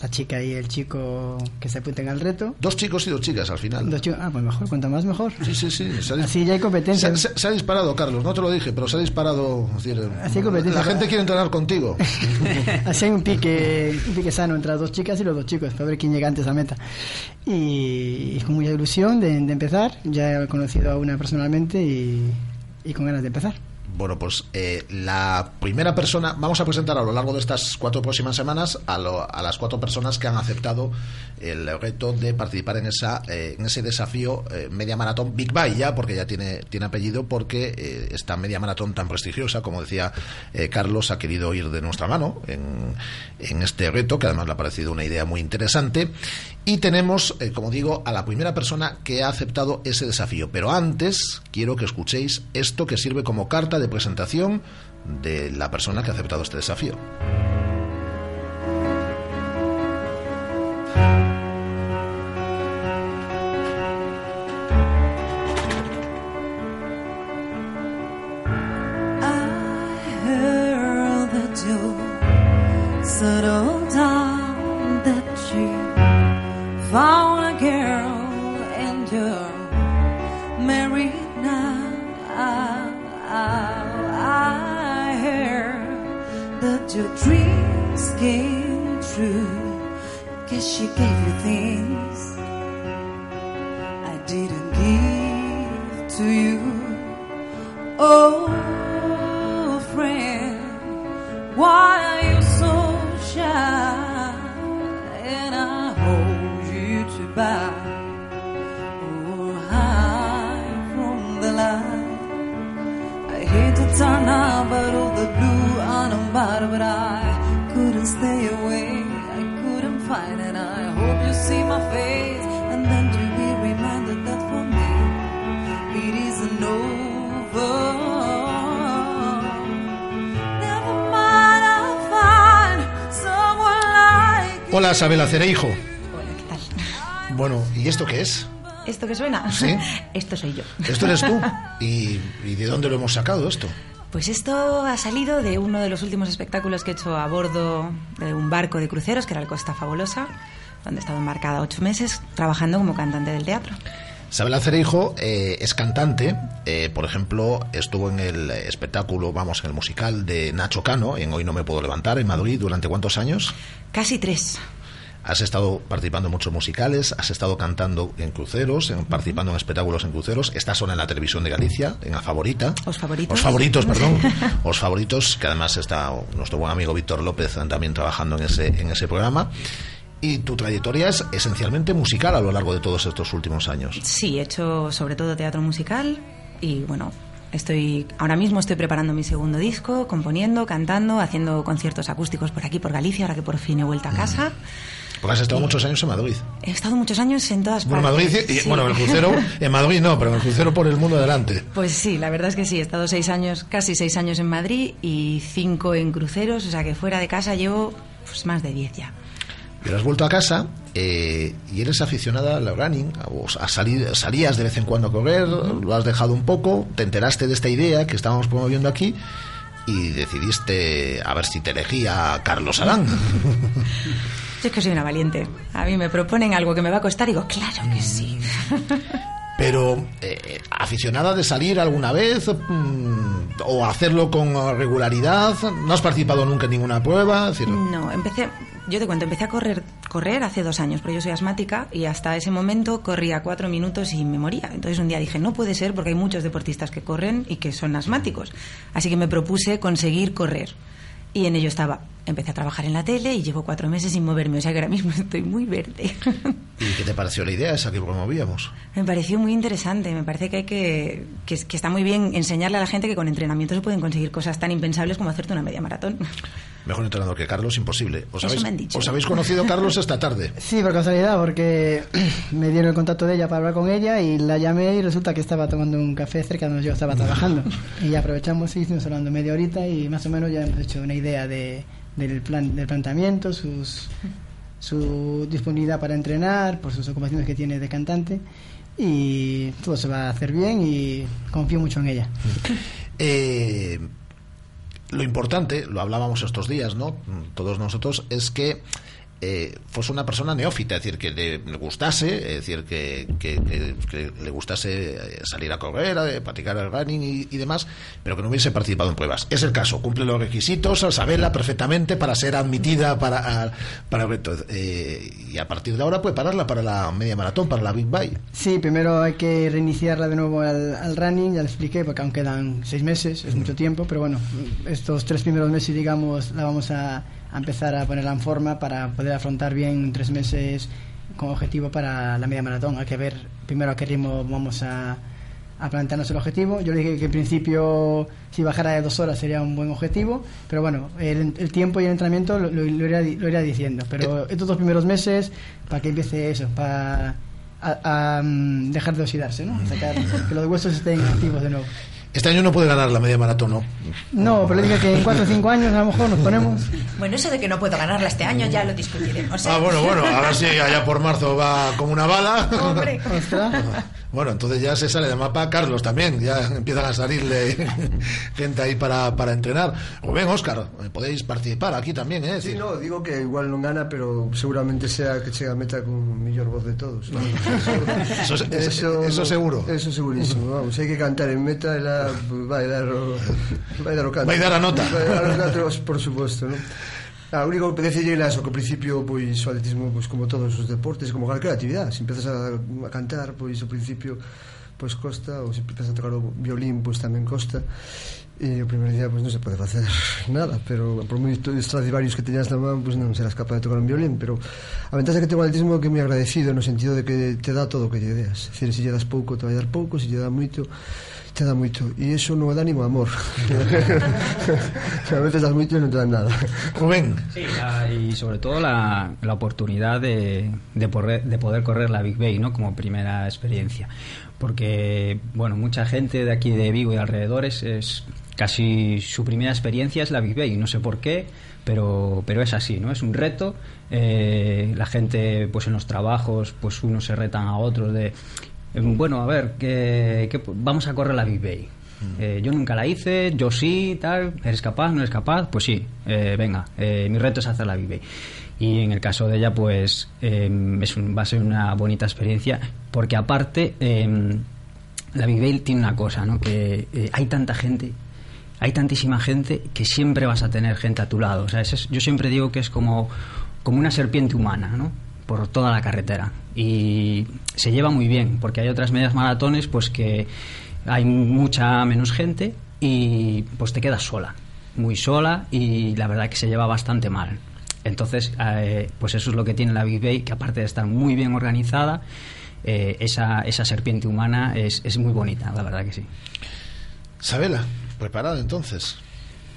la chica y el chico que se apunten al reto. Dos chicos y dos chicas al final. Dos chicos, ah, pues mejor, cuanto más mejor. Sí, sí, sí. Así ya hay competencia. Se, ha disparado, Carlos, no te lo dije, pero se ha disparado. Así hay competencia. La gente quiere entrenar contigo. *laughs* Así hay un pique, un pique sano entre las dos chicas y los dos chicos, para ver quién llega antes a meta. Y, con mucha ilusión de, empezar, ya he conocido a una personalmente y con ganas de empezar. Bueno, pues eh, la primera persona, vamos a presentar a lo largo de estas cuatro próximas semanas a, a las cuatro personas que han aceptado el reto de participar en esa eh, en ese desafío eh, media maratón Big Bye ya, porque ya tiene, tiene apellido, porque esta media maratón tan prestigiosa, como decía Carlos, ha querido ir de nuestra mano en este reto, que además le ha parecido una idea muy interesante. Y tenemos, como digo, a la primera persona que ha aceptado ese desafío. Pero antes quiero que escuchéis esto que sirve como carta de de presentación de la persona que ha aceptado este desafío. Hola, Sabela Cereijo. Hola, ¿qué tal? *laughs* Bueno, ¿y esto qué es? ¿Esto qué suena? Sí. *laughs* Esto soy yo. ¿Esto eres tú? *laughs* ¿Y, de dónde lo hemos sacado esto? Pues esto ha salido de uno de los últimos espectáculos que he hecho a bordo de un barco de cruceros, que era el Costa Fabulosa, donde he estado embarcada ocho meses trabajando como cantante del teatro. Sabela Cereijo eh, es cantante, eh, por ejemplo, estuvo en el espectáculo, vamos, en el musical de Nacho Cano, en Hoy no me puedo levantar, en Madrid, ¿durante cuántos años? Casi tres. Has estado participando en muchos musicales, has estado cantando en cruceros, participando en espectáculos en cruceros. Estás ahora en la televisión de Galicia, en la favorita. Los favoritos. Los favoritos, perdón. *laughs* Los favoritos, que además está nuestro buen amigo Víctor López también trabajando en ese, en ese programa. Y tu trayectoria es esencialmente musical a lo largo de todos estos últimos años. Sí, he hecho sobre todo teatro musical y bueno, estoy ahora mismo estoy preparando mi segundo disco, componiendo, cantando, haciendo conciertos acústicos por aquí por Galicia, ahora que por fin he vuelto a mm. casa. Porque has estado muchos años en Madrid. He estado muchos años en todas bueno, partes. Madrid y, bueno, el crucero en Madrid no, pero el crucero por el mundo adelante. Pues sí, la verdad es que sí. He estado seis años, casi seis años en Madrid y cinco en cruceros, o sea que fuera de casa llevo pues, más de diez ya. Pero has vuelto a casa eh, y eres aficionada al running, a salir, salías de vez en cuando a correr, lo has dejado un poco, te enteraste de esta idea que estábamos promoviendo aquí y decidiste a ver si te elegía Carlos Arán. *laughs* es que soy una valiente. A mí me proponen algo que me va a costar y digo, claro que sí. *laughs* Pero, eh, ¿aficionada de salir alguna vez? Mm, ¿O hacerlo con regularidad? ¿No has participado nunca en ninguna prueba? No, empecé, yo te cuento, empecé a correr, correr hace dos años, porque yo soy asmática y hasta ese momento corría cuatro minutos y me moría. Entonces un día dije, no puede ser porque hay muchos deportistas que corren y que son asmáticos. Así que me propuse conseguir correr. Y en ello estaba. Empecé a trabajar en la tele y llevo cuatro meses sin moverme, o sea que ahora mismo *laughs* estoy muy verde. ¿Y qué te pareció la idea esa que promovíamos? Me pareció muy interesante, me parece que hay que, que, que está muy bien enseñarle a la gente que con entrenamiento se pueden conseguir cosas tan impensables como hacerte una media maratón. *laughs* Mejor entrenador que Carlos, imposible. ¿Os, habéis, ¿Os habéis conocido Carlos esta tarde? *laughs* Sí, por casualidad, porque *clears throat* me dieron el contacto de ella para hablar con ella y la llamé y resulta que estaba tomando un café cerca donde yo estaba trabajando. Y aprovechamos y estuvimos hablando media horita y más o menos ya hemos hecho una idea de, del, plan, del planteamiento, sus, su disponibilidad para entrenar, por sus ocupaciones que tiene de cantante y todo se va a hacer bien y confío mucho en ella. Eh, lo importante, lo hablábamos estos días, ¿no? Todos nosotros, es que eh, fuese una persona neófita, es decir, que le, gustase, es decir, que, le gustase eh, salir a correr, a practicar el running y, demás, pero que no hubiese participado en pruebas. Es el caso, cumple los requisitos, saberla perfectamente para ser admitida para, para eh, y a partir de ahora puede pararla para la media maratón, para la Big Bike. Sí, primero hay que reiniciarla de nuevo al, al running, ya le expliqué, porque aún quedan seis meses, es mucho tiempo, pero bueno, estos tres primeros meses, digamos, la vamos a a empezar a ponerla en forma para poder afrontar bien tres meses con objetivo para la media maratón. Hay que ver primero a qué ritmo vamos a, a plantearnos el objetivo. Yo le dije que en principio si bajara de dos horas sería un buen objetivo, pero bueno, el, tiempo y el entrenamiento lo, lo, irá, diciendo. Pero estos dos primeros meses, para que empiece eso, para a, mm, dejar de oxidarse, ¿no? que los huesos estén activos de nuevo. Este año no puede ganar la media maratón, ¿no? No, pero dije que en 4 o 5 años a lo mejor nos ponemos. Bueno, eso de que no puedo ganarla este año ya lo discutiremos. Ah, bueno, bueno, ahora sí, allá por marzo va como una bala. Hombre. Bueno, entonces ya se sale de mapa Carlos también, ya empiezan a salirle *laughs* gente ahí para, para entrenar. O ven, Óscar, podéis participar aquí también, ¿eh? Sí, no, digo que igual no gana, pero seguramente sea que llega a meta con mejor voz de todos. *laughs* eso, eso, eso, seguro. Eso segurísimo, vamos, hay que cantar en meta, la, va a dar o, va a dar o canto. Va a dar a nota. Va a dar a por supuesto, ¿no? A Ah, a única competencia lle eso, que ao principio pois o atletismo pois como todos os deportes, como calquera actividade, se empezas a, a cantar, pois ao principio pois costa, ou se empezas a tocar o violín, pois tamén costa. E o primeiro día pois non se pode facer *laughs* nada, pero por moito Stradivarius que teñas na man, pois non serás capaz de tocar un violín, pero a ventaja que ten o atletismo é que me agradecido no sentido de que te dá todo o que lle deas. Es decir, se lle das pouco, te vai dar pouco, se lle dá moito, te dá moito e iso non é ánimo amor. *laughs* A veces das moito e non te dan nada. Rubén. Sí, y sobre todo la, la oportunidad de, de, poder, de poder correr la Big Bay ¿no? como primera experiencia. Porque bueno mucha gente de aquí de Vigo y alrededores es casi su primera experiencia es la Big Bay. No sé por qué pero pero es así no es un reto. Eh, la gente pues en los trabajos pues unos se retan a otros de bueno, a ver, que, vamos a correr la Big Bay. Eh, yo nunca la hice, yo sí, tal, ¿eres capaz? ¿No eres capaz? Pues sí, eh, venga, eh, mi reto es hacer la Big. Y en el caso de ella, pues em, es va a ser una bonita experiencia, porque aparte, em, la Big tiene una cosa, ¿no? Que hay tanta gente, hay tantísima gente que siempre vas a tener gente a tu lado. O sea, yo siempre digo que es como, como una serpiente humana, ¿no? Por toda la carretera. Y se lleva muy bien porque hay otras medias maratones pues que hay mucha menos gente y pues te quedas sola muy sola y la verdad que se lleva bastante mal. Entonces eh, pues eso es lo que tiene la Big Bay que aparte de estar muy bien organizada eh, esa, esa serpiente humana es, es muy bonita la verdad que sí. Sabela preparada entonces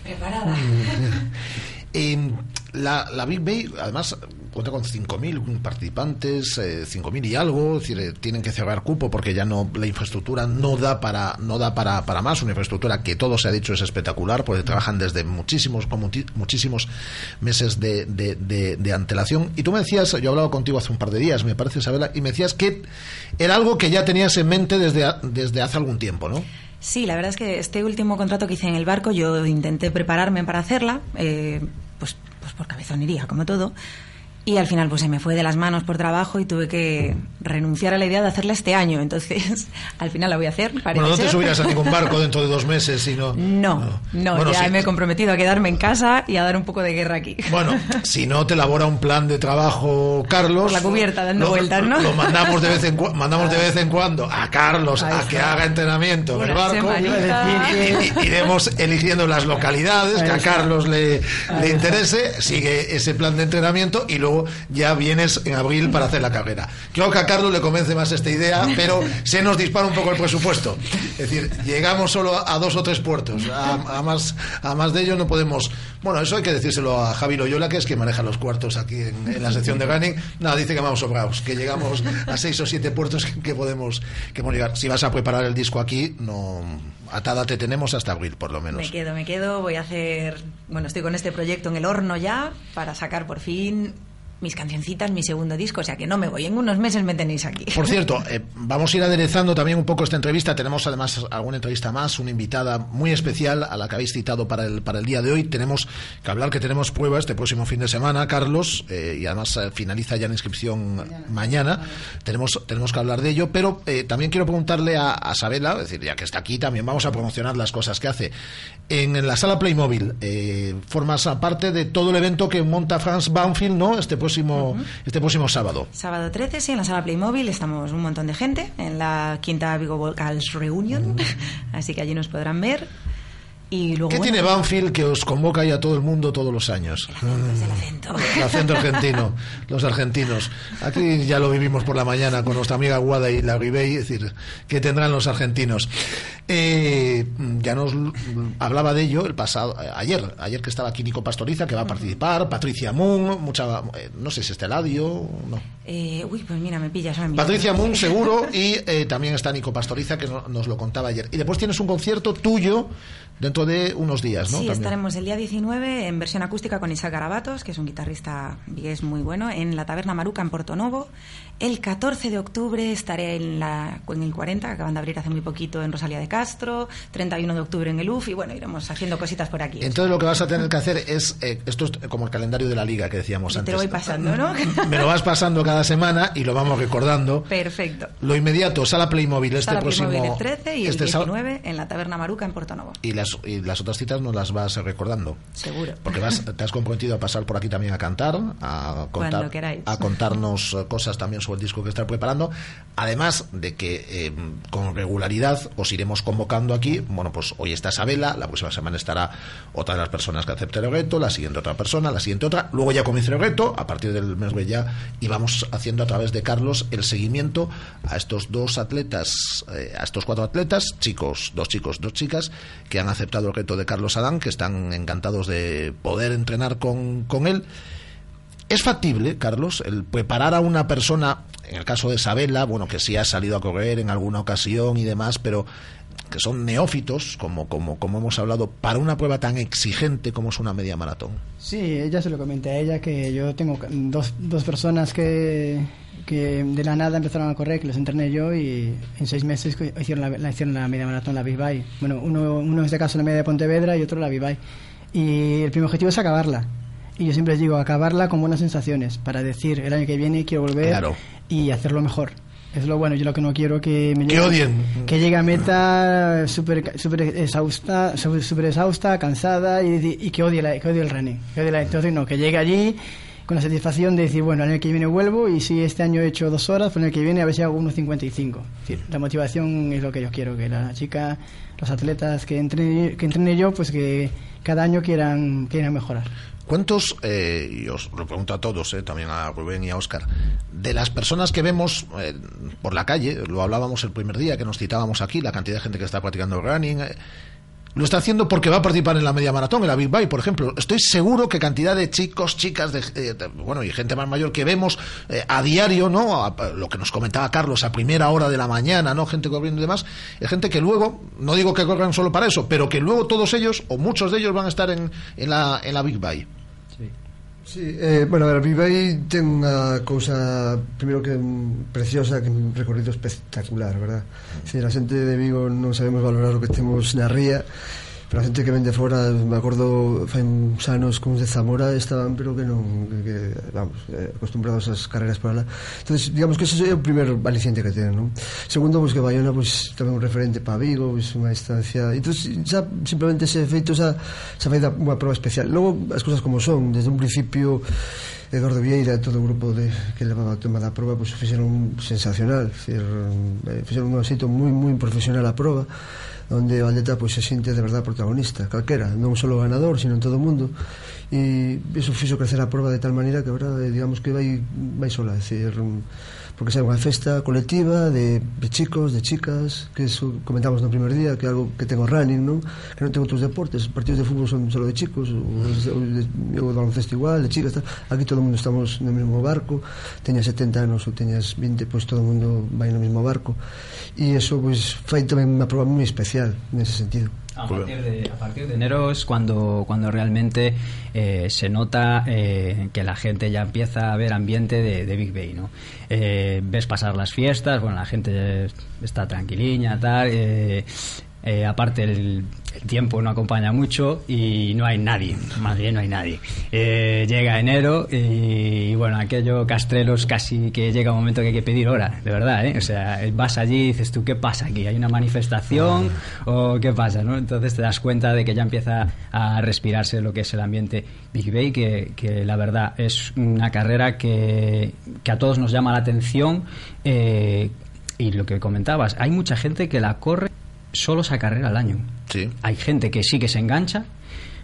preparada *laughs* la, la Big Bay además cuenta con 5.000 participantes, 5.000 eh, y algo, es decir, eh, tienen que cerrar cupo porque ya no la infraestructura no da para no da para, para más, una infraestructura que todo se ha dicho es espectacular porque trabajan desde muchísimos muchísimos meses de, de, antelación y tú me decías, yo he hablado contigo hace un par de días, me parece Isabela, y me decías que era algo que ya tenías en mente desde desde hace algún tiempo, ¿no? Sí, la verdad es que este último contrato que hice en el barco, yo intenté prepararme para hacerla, eh, pues por cabezonería, como todo. Y al final pues se me fue de las manos por trabajo y tuve que renunciar a la idea de hacerla este año. Entonces, *laughs* al final la voy a hacer. Bueno, no te subirás a *laughs* ningún barco dentro de dos meses, sino... No, no, ya me he comprometido a quedarme en casa y a dar un poco de guerra aquí. Bueno, *laughs* si no te elabora un plan de trabajo, Carlos... Por la cubierta, dando vueltas, ¿no? Lo mandamos de vez en, mandamos de vez en cuando a Carlos a que haga entrenamiento en el barco. Y, iremos eligiendo las localidades que a Carlos le, le interese, sigue ese plan de entrenamiento y luego ya vienes en abril para hacer la carrera. Creo que a Carlos le convence más esta idea, pero se nos dispara un poco el presupuesto. Es decir, llegamos solo a dos o tres puertos. A, más, a más de ello no podemos. Bueno, eso hay que decírselo a Javi Loyola, que es quien maneja los cuartos aquí en, la sección de running. Nada, dice que vamos sobrados, que llegamos a seis o siete puertos que, podemos, que podemos. Si vas a preparar el disco aquí, no atada te tenemos hasta abril, por lo menos. Me quedo, me quedo. Voy a hacer. Bueno, estoy con este proyecto en el horno ya para sacar por fin mis cancioncitas, mi segundo disco, o sea que no me voy, en unos meses me tenéis aquí. Por *laughs* cierto, eh, vamos a ir aderezando también un poco esta entrevista, tenemos además alguna entrevista más, una invitada muy especial a la que habéis citado para el, para el día de hoy, tenemos que hablar que tenemos pruebas este próximo fin de semana, Carlos, eh, y además eh, finaliza ya la inscripción mañana, Tenemos, tenemos que hablar de ello, pero también quiero preguntarle a, a Sabela, es decir, ya que está aquí, también vamos a promocionar las cosas que hace. En, la sala Playmobil, formas parte de todo el evento que monta Franz Banfield, ¿no? Este próximo, este próximo sábado. Sábado 13, sí, en la sala Playmobil estamos un montón de gente, en la quinta Vigo Vocals Reunion, *laughs* así que allí nos podrán ver. ¿Qué tiene Banfield que os convoca ya a todo el mundo todos los años? El acento, *laughs* el acento. argentino, los argentinos. Aquí ya lo vivimos por la mañana con nuestra amiga Guada y la Ribey, es decir, ¿qué tendrán los argentinos? Eh, ya nos hablaba de ello el pasado, eh, ayer, ayer que estaba aquí Nico Pastoriza, que va a participar, Patricia Moon, mucha, eh, no sé si es Eladio, no. uy, pues mira, me pillas Patricia Moon, seguro, y también está Nico Pastoriza, que nos lo contaba ayer. Y después tienes un concierto tuyo dentro de unos días, ¿no? Sí, estaremos el día 19 en versión acústica con Isaac Garabatos, que es un guitarrista es muy bueno, en la Taberna Maruca en Porto Novo. El 14 de octubre estaré en, la, en el 40, que acaban de abrir hace muy poquito en Rosalía de Castro, 31 de octubre en el UF y bueno, iremos haciendo cositas por aquí. Entonces lo que vas a tener que hacer es, eh, esto es como el calendario de la liga que decíamos antes. Te lo voy pasando, ¿no? *laughs* Me lo vas pasando cada semana y lo vamos recordando. Perfecto. Lo inmediato, Sala Playmobil este Sala próximo... Playmobil el 13 y el 19 en la Taberna Maruca en Porto Novo. Y las, y las otras citas nos las vas recordando. Seguro. Porque vas, *laughs* te has comprometido a pasar por aquí también a cantar, a, contar, a contarnos cosas también el disco que está preparando además de que eh, con regularidad os iremos convocando aquí, bueno, pues hoy está Isabela, la próxima semana estará otra de las personas que acepte el reto, la siguiente otra persona, la siguiente otra, luego ya comienza el reto, a partir del mes de ya, y vamos haciendo a través de Carlos el seguimiento a estos dos atletas, eh, a estos cuatro atletas, chicos, dos chicos, dos chicas, que han aceptado el reto de Carlos Adán, que están encantados de poder entrenar con, con él. ¿Es factible, Carlos, el preparar a una persona, en el caso de Isabela, bueno, que sí ha salido a correr en alguna ocasión y demás, pero que son neófitos, como, como, como hemos hablado, para una prueba tan exigente como es una media maratón? Sí, ella se lo comenté a ella, que yo tengo dos, dos personas que, que de la nada empezaron a correr, que los entrené yo y en seis meses hicieron la, hicieron la media maratón, la Big Bueno, uno, uno en este caso la media de Pontevedra y otro la Big Y el primer objetivo es acabarla y yo siempre les digo, acabarla con buenas sensaciones, para decir, el año que viene quiero volver y hacerlo mejor. Es lo bueno, yo lo que no quiero que me llegue, que llegue a meta súper super exhausta, super exhausta, cansada y, que, odie la, que odie el running. Que odie la, entonces no, que llegue allí con la satisfacción de decir, bueno, el año que viene vuelvo y si este año he hecho dos horas, pues el año que viene a ver si hago 1.55. La motivación es lo que yo quiero, que la chica, los atletas que entrene, que entrene yo, pues que cada año quieran, quieran mejorar. ¿Cuántos, eh, y os lo pregunto a todos, eh, también a Rubén y a Óscar, de las personas que vemos eh, por la calle, lo hablábamos el primer día que nos citábamos aquí, la cantidad de gente que está practicando running, eh, lo está haciendo porque va a participar en la media maratón, en la Big Bike, por ejemplo. Estoy seguro que cantidad de chicos, chicas, de, bueno, y gente más mayor que vemos a diario, ¿no? lo que nos comentaba Carlos a primera hora de la mañana, ¿no? Gente corriendo y demás, es gente que luego, no digo que corran solo para eso, pero que luego todos ellos, o muchos de ellos, van a estar en, en, la, en la Big Bike. Sí, eh, bueno, a ver, Vivei ten unha cousa primeiro que preciosa, que un recorrido espectacular, verdad? Se sí, a xente de Vigo non sabemos valorar o que temos na ría Pero a xente que vende fora, me acordo, fai uns anos con de Zamora estaban, pero que non, que, que vamos, eh, acostumbrados ás carreras para lá. entonces digamos que ese é o primer aliciente que ten, non? Segundo, pues, que Bayona, pois, pues, tamén un referente para Vigo, pues, unha estancia entonces xa simplemente ese efeito xa, xa fai unha prova especial. Logo, as cousas como son, desde un principio Eduardo Vieira e todo o grupo de, que levaba o tema da prova pois, fixeron sensacional sensacional fixer, eh, fixeron un xeito moi moi profesional a prova onde o atleta pois, se sinte de verdade protagonista calquera, non só o ganador, sino en todo o mundo. E iso fixo crecer a prova de tal maneira que agora digamos que vai, vai sola é dicir, porque é unha festa colectiva de, de chicos, de chicas, que eso comentamos no primer día, que é algo que ten o running, non? Que non ten outros deportes, os partidos de fútbol son só de chicos, os de, o baloncesto igual, de chicas, tal. aquí todo o mundo estamos no mesmo barco, teñas 70 anos ou teñas 20, pois todo o mundo vai no mesmo barco, e eso pois, fai tamén unha prova moi especial nese sentido. A partir, de, a partir de enero es cuando, cuando realmente eh, se nota eh, que la gente ya empieza a ver ambiente de, de Big Bay, ¿no? Eh, ves pasar las fiestas, bueno, la gente está tranquiliña, tal, eh, aparte el, tiempo no acompaña mucho y no hay nadie, más bien no hay nadie. Eh, llega enero y, y, bueno, aquello castrelos casi que llega un momento que hay que pedir hora, de verdad, ¿eh? O sea, vas allí y dices tú, ¿qué pasa aquí? ¿Hay una manifestación o qué pasa? ¿no? Entonces te das cuenta de que ya empieza a respirarse lo que es el ambiente Big Bay, que, la verdad es una carrera que, a todos nos llama la atención y lo que comentabas, hay mucha gente que la corre solo esa carrera al año. Sí. Hay gente que sí que se engancha,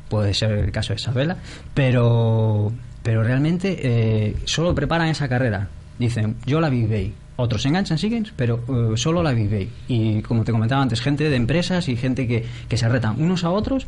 puede ser el caso de Isabela, pero, pero realmente eh, solo preparan esa carrera. Dicen, yo la Bay. Otros se enganchan, siguen, pero uh, solo la Bay. Y como te comentaba antes, gente de empresas y gente que, que se retan unos a otros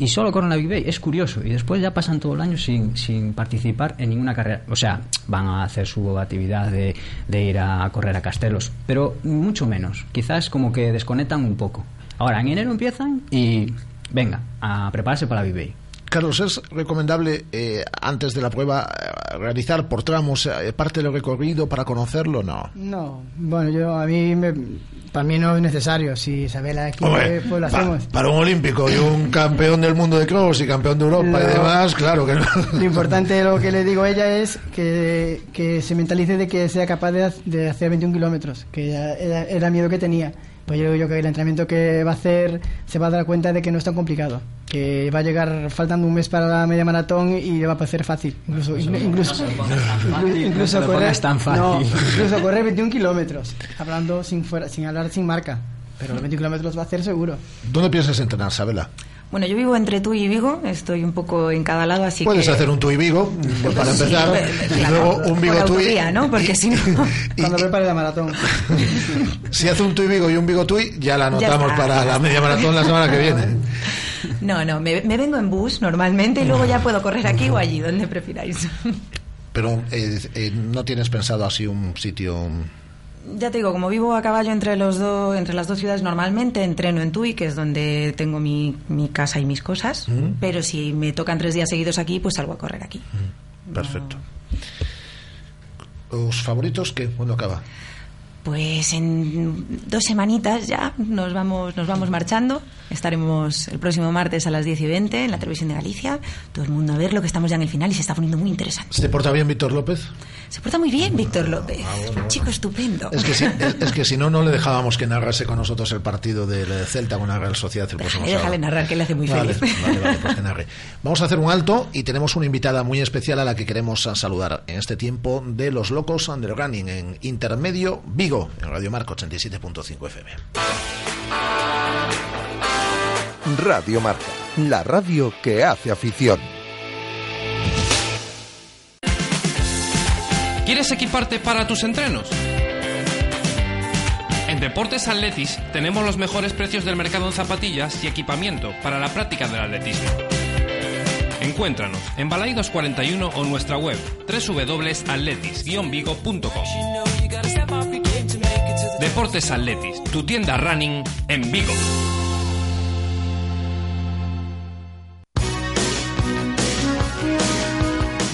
y solo corren la Big Bay. Es curioso. Y después ya pasan todo el año sin, sin participar en ninguna carrera. O sea, van a hacer su actividad de, de ir a correr a Castelos, pero mucho menos. Quizás como que desconectan un poco. Ahora, en enero empiezan y venga, a prepararse para la Big Bay. Carlos, ¿es recomendable eh, antes de la prueba eh, realizar por tramos eh, parte del recorrido para conocerlo? No. No, bueno, yo a mí me, para mí no es necesario. Si Isabela aquí Hombre, pues lo hacemos. Pa, para un olímpico y un campeón del mundo de cross y campeón de Europa lo, y demás, claro que no. Lo importante, lo que le digo a ella es que, que se mentalice de que sea capaz de, de hacer 21 kilómetros, que era, era el miedo que tenía. Pues yo creo que el entrenamiento que va a hacer se va a dar cuenta de que no es tan complicado, que va a llegar faltando un mes para la media maratón y le va a parecer fácil. Incluso, *laughs* incluso, no fácil, incluso, no correr, tan fácil. No, incluso correr 21 kilómetros, hablando sin, fuera, sin hablar sin marca. Pero los 21 kilómetros va a hacer seguro. ¿Dónde piensas entrenar, Sabela? Bueno, yo vivo entre tú y Vigo, estoy un poco en cada lado, así Puedes que... hacer un tú y Vigo, pues para sí, empezar, pues, y claro, luego un Vigo tú y... ¿no? Porque si no... Cuando prepare la maratón. *laughs* si hace un tú y Vigo y un Vigo tú y, ya la Ya anotamos está. para la media maratón la semana que viene. No, no, me, me vengo en bus normalmente y luego ya puedo correr aquí o allí, donde prefiráis. Pero eh, eh, no tienes pensado así un sitio... Ya te digo, como vivo a caballo entre los dos, entre las dos ciudades normalmente, entreno en Tui, que es donde tengo mi, mi casa y mis cosas. Mm. Pero si me tocan tres días seguidos aquí, pues salgo a correr aquí. Perfecto. ¿Los favoritos qué? ¿Cuándo acaba? Pues en dos semanitas ya nos vamos, nos vamos marchando. Estaremos el próximo martes a las 10 y 20 en la televisión de Galicia. Todo el mundo a ver lo que estamos ya en el final y se está poniendo muy interesante. ¿Se porta bien Víctor López? Se porta muy bien Víctor López. Un chico estupendo. Es que, si, es, es que si no, no le dejábamos que narrase con nosotros el partido del Celta con la Real Sociedad el próximo Déjale, sábado. narrar, que le hace muy Vale, feliz. vale, vale, pues que narre. Vamos a hacer un alto y tenemos una invitada muy especial a la que queremos saludar en este tiempo de los locos under running en Intermedio Vigo, en Radio Marco 87.5 FM. Radio Marca, la radio que hace afición. ¿Quieres equiparte para tus entrenos? En Deportes Atletis tenemos los mejores precios del mercado en zapatillas y equipamiento para la práctica del atletismo. Encuéntranos en Balaidos 41 o nuestra web www.atletis-vigo.com. Deportes Atletis, tu tienda running en Vigo.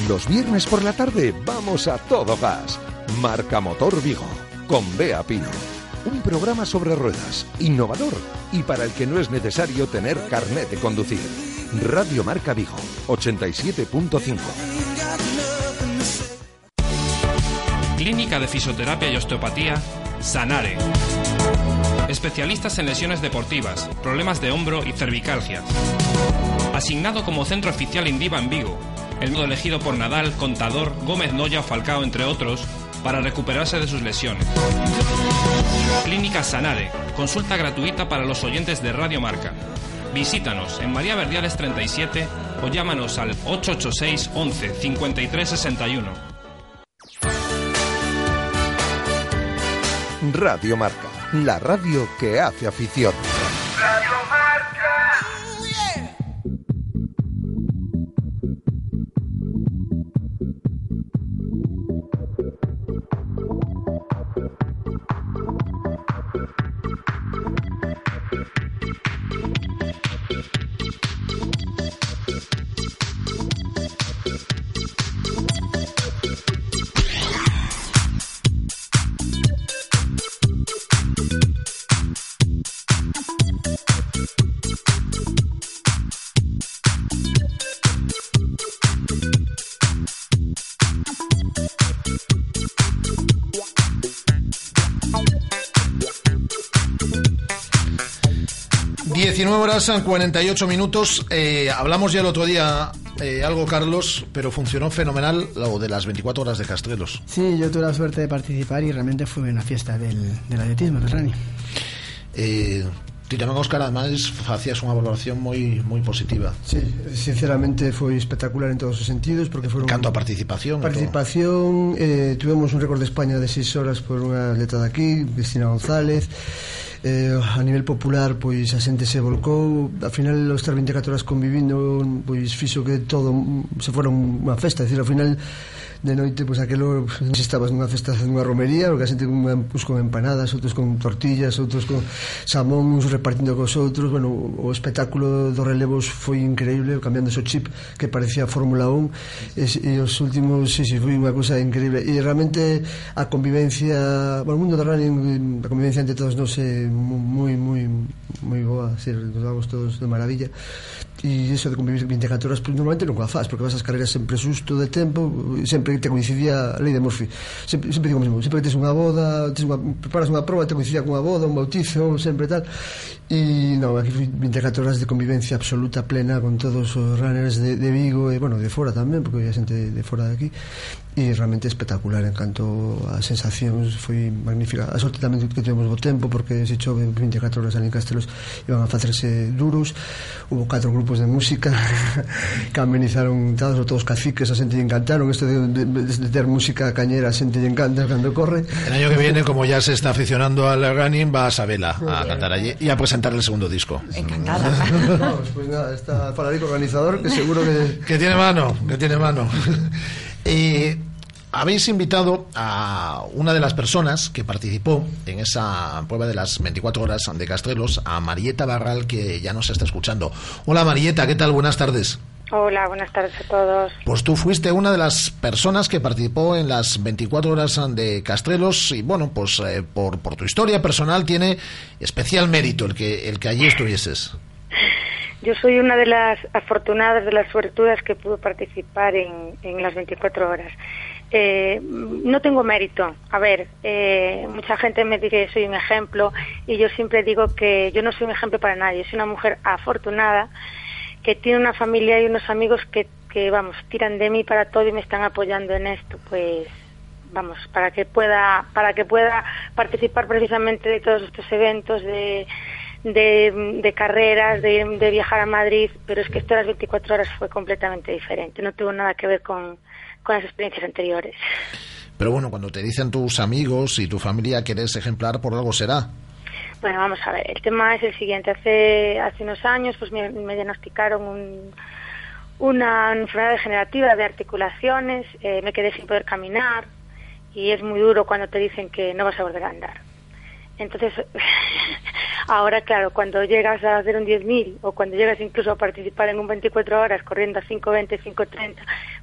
Los viernes por la tarde vamos a todo gas. Marca Motor Vigo, con Bea Pino. Un programa sobre ruedas, innovador y para el que no es necesario tener carnet de conducir. Radio Marca Vigo, 87.5. Clínica de Fisioterapia y Osteopatía, Sanare. Especialistas en lesiones deportivas, problemas de hombro y cervicalgia. Asignado como centro oficial Indiva en Vigo, el modo elegido por Nadal, Contador, Gómez Noya Falcao, entre otros, para recuperarse de sus lesiones. Clínica Sanare, consulta gratuita para los oyentes de Radio Marca. Visítanos en María Verdiales 37 o llámanos al 886 11 53 61. Radio Marca, la radio que hace afición. 19 horas, 48 minutos. Eh, hablamos ya el otro día eh, algo, Carlos, pero funcionó fenomenal lo de las 24 horas de Castrelos. Sí, yo tuve la suerte de participar y realmente fue una fiesta del, del atletismo, del running. Eh, tamén, Óscar, además, hacías unha valoración moi moi positiva. Sí, sinceramente foi espectacular en todos os sentidos porque foron Canto a participación. Participación, eh, tuvemos un récord de España de 6 horas por unha atleta de aquí, Cristina González. eh, a nivel popular pois a xente se volcou. Al final os estar 24 horas convivindo pois fixo que todo se fora unha festa. É dicir, ao final de noite, pois aquelo se estabas nunha festa nunha romería, porque a xente con, pues, con empanadas, outros con tortillas, outros con samón, uns repartindo cos outros, bueno, o espectáculo dos relevos foi increíble, cambiando o chip que parecía Fórmula 1 e, e os últimos, si, sí, si, sí, foi unha cousa increíble. E realmente a convivencia bueno, o mundo do running, a convivencia entre todos non é moi, moi, moi boa, sí, nos damos todos de maravilla e iso de convivir 24 horas normalmente nunca faz porque vas as carreras sempre susto de tempo sempre te coincidía a lei de Murphy. Sempre, sempre digo mesmo sempre que tens unha boda tens unha, preparas unha prova te coincidía cunha boda un bautizo sempre tal. E non aquí 24 horas de convivencia absoluta plena con todos os runners de, de Vigo e bueno de fora tamén porque había xente de, de fora de aquí. E realmente espectacular en canto a sensacións foi magnífica. A sorte tamén que tivemos o tempo porque se chove 24 horas ali en Castelos iban a facerse duros. Hubo catro grupos de música *laughs* que amenizaron todos, todos os caciques a xente encantaron isto de, de, de, ter música cañera a xente lle encanta cando corre. El año que viene como ya se está aficionando al running va a Sabela a cantar allí y a presentar el segundo disco. Encantada. *laughs* Pues nada, está Falarico organizador que seguro que que tiene mano que tiene mano eh, habéis invitado a una de las personas que participó en esa prueba de las 24 horas de Castrelos, a Marieta Barral, que ya nos está escuchando. Hola Marieta, ¿qué tal? Buenas tardes. Hola, buenas tardes a todos. Pues tú fuiste una de las personas que participó en las 24 horas de Castrelos y bueno, pues eh, por, por tu historia personal tiene especial mérito el que, el que allí estuvieses. Yo soy una de las afortunadas, de las suertudas que pudo participar en, en las 24 horas. Eh, no tengo mérito. A ver, eh, mucha gente me dice que soy un ejemplo y yo siempre digo que yo no soy un ejemplo para nadie. Soy una mujer afortunada que tiene una familia y unos amigos que, que vamos, tiran de mí para todo y me están apoyando en esto. Pues vamos, para que pueda, para que pueda participar precisamente de todos estos eventos de de, de carreras, de, de, viajar a Madrid, pero es que esto de las 24 horas fue completamente diferente, no tuvo nada que ver con, con las experiencias anteriores. Pero bueno, cuando te dicen tus amigos y tu familia que eres ejemplar, por algo será. Bueno, vamos a ver, el tema es el siguiente. Hace, hace unos años pues me, me diagnosticaron un, una enfermedad degenerativa de articulaciones, eh, me quedé sin poder caminar y es muy duro cuando te dicen que no vas a volver a andar. Entonces, *laughs* Ahora, claro, cuando llegas a hacer un 10.000 o cuando llegas incluso a participar en un 24 horas corriendo a 5.20, 5.30,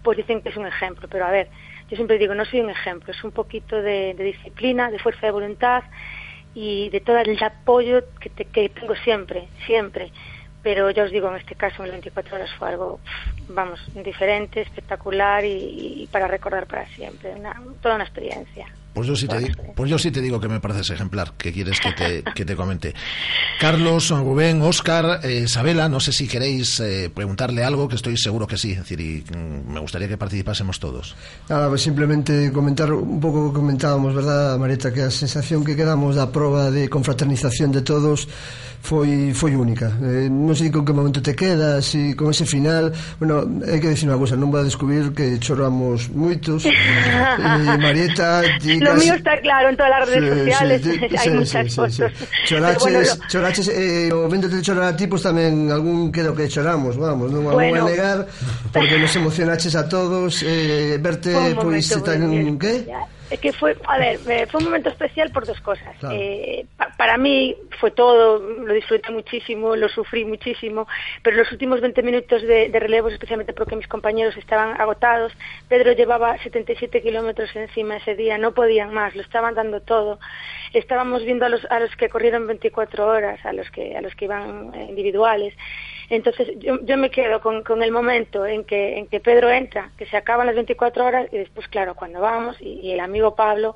pues dicen que es un ejemplo. Pero a ver, yo siempre digo, no soy un ejemplo, es un poquito de, disciplina, de fuerza de voluntad y de todo el apoyo que, que tengo siempre, siempre pero ya os digo, en este caso, en el 24 horas fue algo, vamos, diferente, espectacular y, para recordar para siempre, toda una experiencia. Pues yo sí te digo, pues yo sí te digo que me pareces ejemplar, que quieres que te, que te comente. Carlos, Rubén, Óscar, eh, Isabela, no sé si queréis eh, preguntarle algo, que estoy seguro que sí, es decir, y, mm, me gustaría que participásemos todos. Nada, pues simplemente comentar un pouco que comentábamos, verdad, Marieta, que a sensación que quedamos da proba de confraternización de todos foi foi única. Eh, non sei con que momento te quedas, e con ese final, bueno, hai que decir unha cosa, non vai a descubrir que choramos moitos. *laughs* e Marieta, ti Lo mío está claro en todas las redes sí, sociales, sí, *laughs* hai sí, muchas sí, fotos. Sí, sí. Choraches, bueno, lo... choraches eh, o véndote de chorar a ti, pues, tamén algún quedo que choramos, vamos, non bueno. vou a negar, porque nos emocionaches a todos, eh, verte, pois, pues, tan, que? Que fue, a ver, fue un momento especial por dos cosas. Eh, para mí fue todo, lo disfruté muchísimo, lo sufrí muchísimo, pero los últimos 20 minutos de, de relevos, especialmente porque mis compañeros estaban agotados, Pedro llevaba 77 kilómetros encima ese día, no podían más, lo estaban dando todo. Estábamos viendo a los, a los que corrieron 24 horas, a los que, a los que iban eh, individuales, entonces yo, yo me quedo con, con, el momento en que, en que Pedro entra, que se acaban las 24 horas y después, claro, cuando vamos y, y el amigo Pablo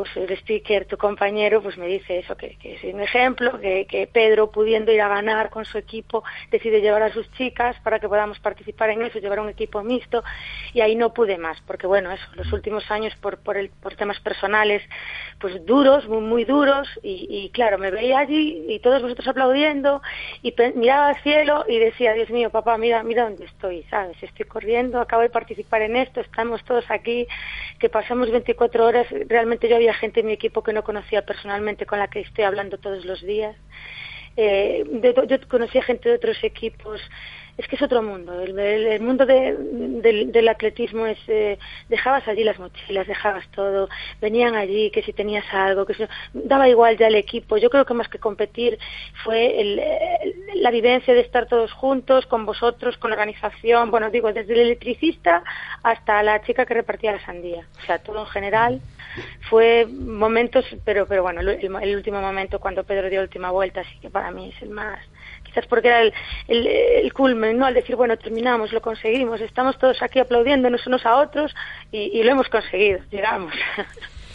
pues el speaker, tu compañero, pues me dice eso, que, que es un ejemplo, que, Pedro, pudiendo ir a ganar con su equipo, decide llevar a sus chicas para que podamos participar en eso, llevar un equipo mixto, y ahí no pude más, porque bueno, eso, los últimos años por, por, el, por temas personales, pues duros, muy, muy duros, y, y claro, me veía allí y todos vosotros aplaudiendo, y miraba al cielo y decía, Dios mío, papá, mira, mira dónde estoy, ¿sabes? Estoy corriendo, acabo de participar en esto, estamos todos aquí, que pasamos 24 horas, realmente yo había gente en mi equipo que no conocía personalmente, con la que estoy hablando todos los días. Eh, yo conocía gente de otros equipos es que es otro mundo. El, mundo del, atletismo es, eh, dejabas allí las mochilas, dejabas todo, venían allí, que si tenías algo, que si daba igual ya el equipo. Yo creo que más que competir fue la vivencia de estar todos juntos, con vosotros, con la organización, bueno, digo, desde el electricista hasta la chica que repartía la sandía. O sea, todo en general fue momentos, pero, pero bueno, el, el último momento cuando Pedro dio la última vuelta, sí que para mí es el más quizás porque era el, el, culmen, ¿no? Al decir, bueno, terminamos, lo conseguimos, estamos todos aquí aplaudiéndonos unos a otros y, y lo hemos conseguido, llegamos. *laughs*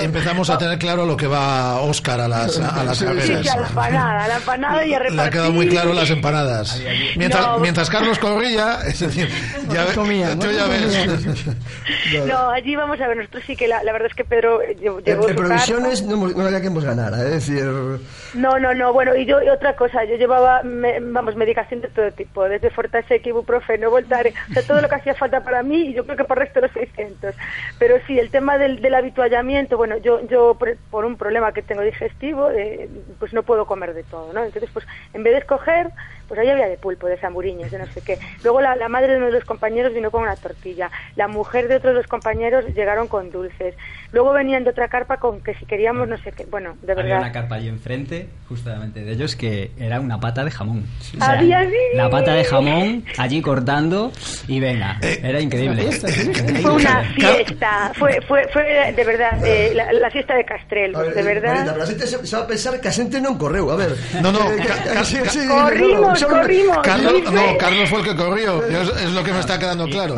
Empezamos a tener claro lo que va Oscar a las, a las carreras. Sí, a la empanada, la empanada y a repartir. Le ha quedado muy claro las empanadas. Mientras, no. mientras Carlos corría, es decir, ya, comía, ¿no? ya ves. *laughs* No, allí vamos a ver, nosotros sí que la, la verdad es que Pedro llevó En provisiones no, no había que hemos ganara, ¿eh? es decir... No, no, no, bueno, y yo y otra cosa, yo llevaba, me, vamos, medicación de todo tipo, desde Fortasec, ibuprofeno, Voltare, o sea, todo lo que hacía falta para mí y yo creo que por el resto los 600. Pero sí, el tema del, del bueno, yo, yo por, un problema que tengo digestivo, eh, pues no puedo comer de todo, ¿no? Entonces, pues en vez de escoger, pues ahí había de pulpo, de zamburiños, de no sé qué. Luego la, la, madre de uno de los compañeros vino con una tortilla, la mujer de otro de los compañeros llegaron con dulces. Luego venían de otra carpa con que si queríamos no sé qué, bueno, de verdad. Había una carpa allí enfrente, justamente de ellos, que era una pata de jamón. O sea, había La pata de jamón allí cortando y venga, eh, era increíble. Fue una fiesta, fue, fue, fue de verdad eh, la, la, fiesta de Castrel, ver, de verdad. Marita, la gente se, se, va a pensar que a gente non correu, a ver. No, no, eh, corrimos, no, corrimos. Carlos, no, Carlos fue el que corrió, es, es, lo que me está quedando claro.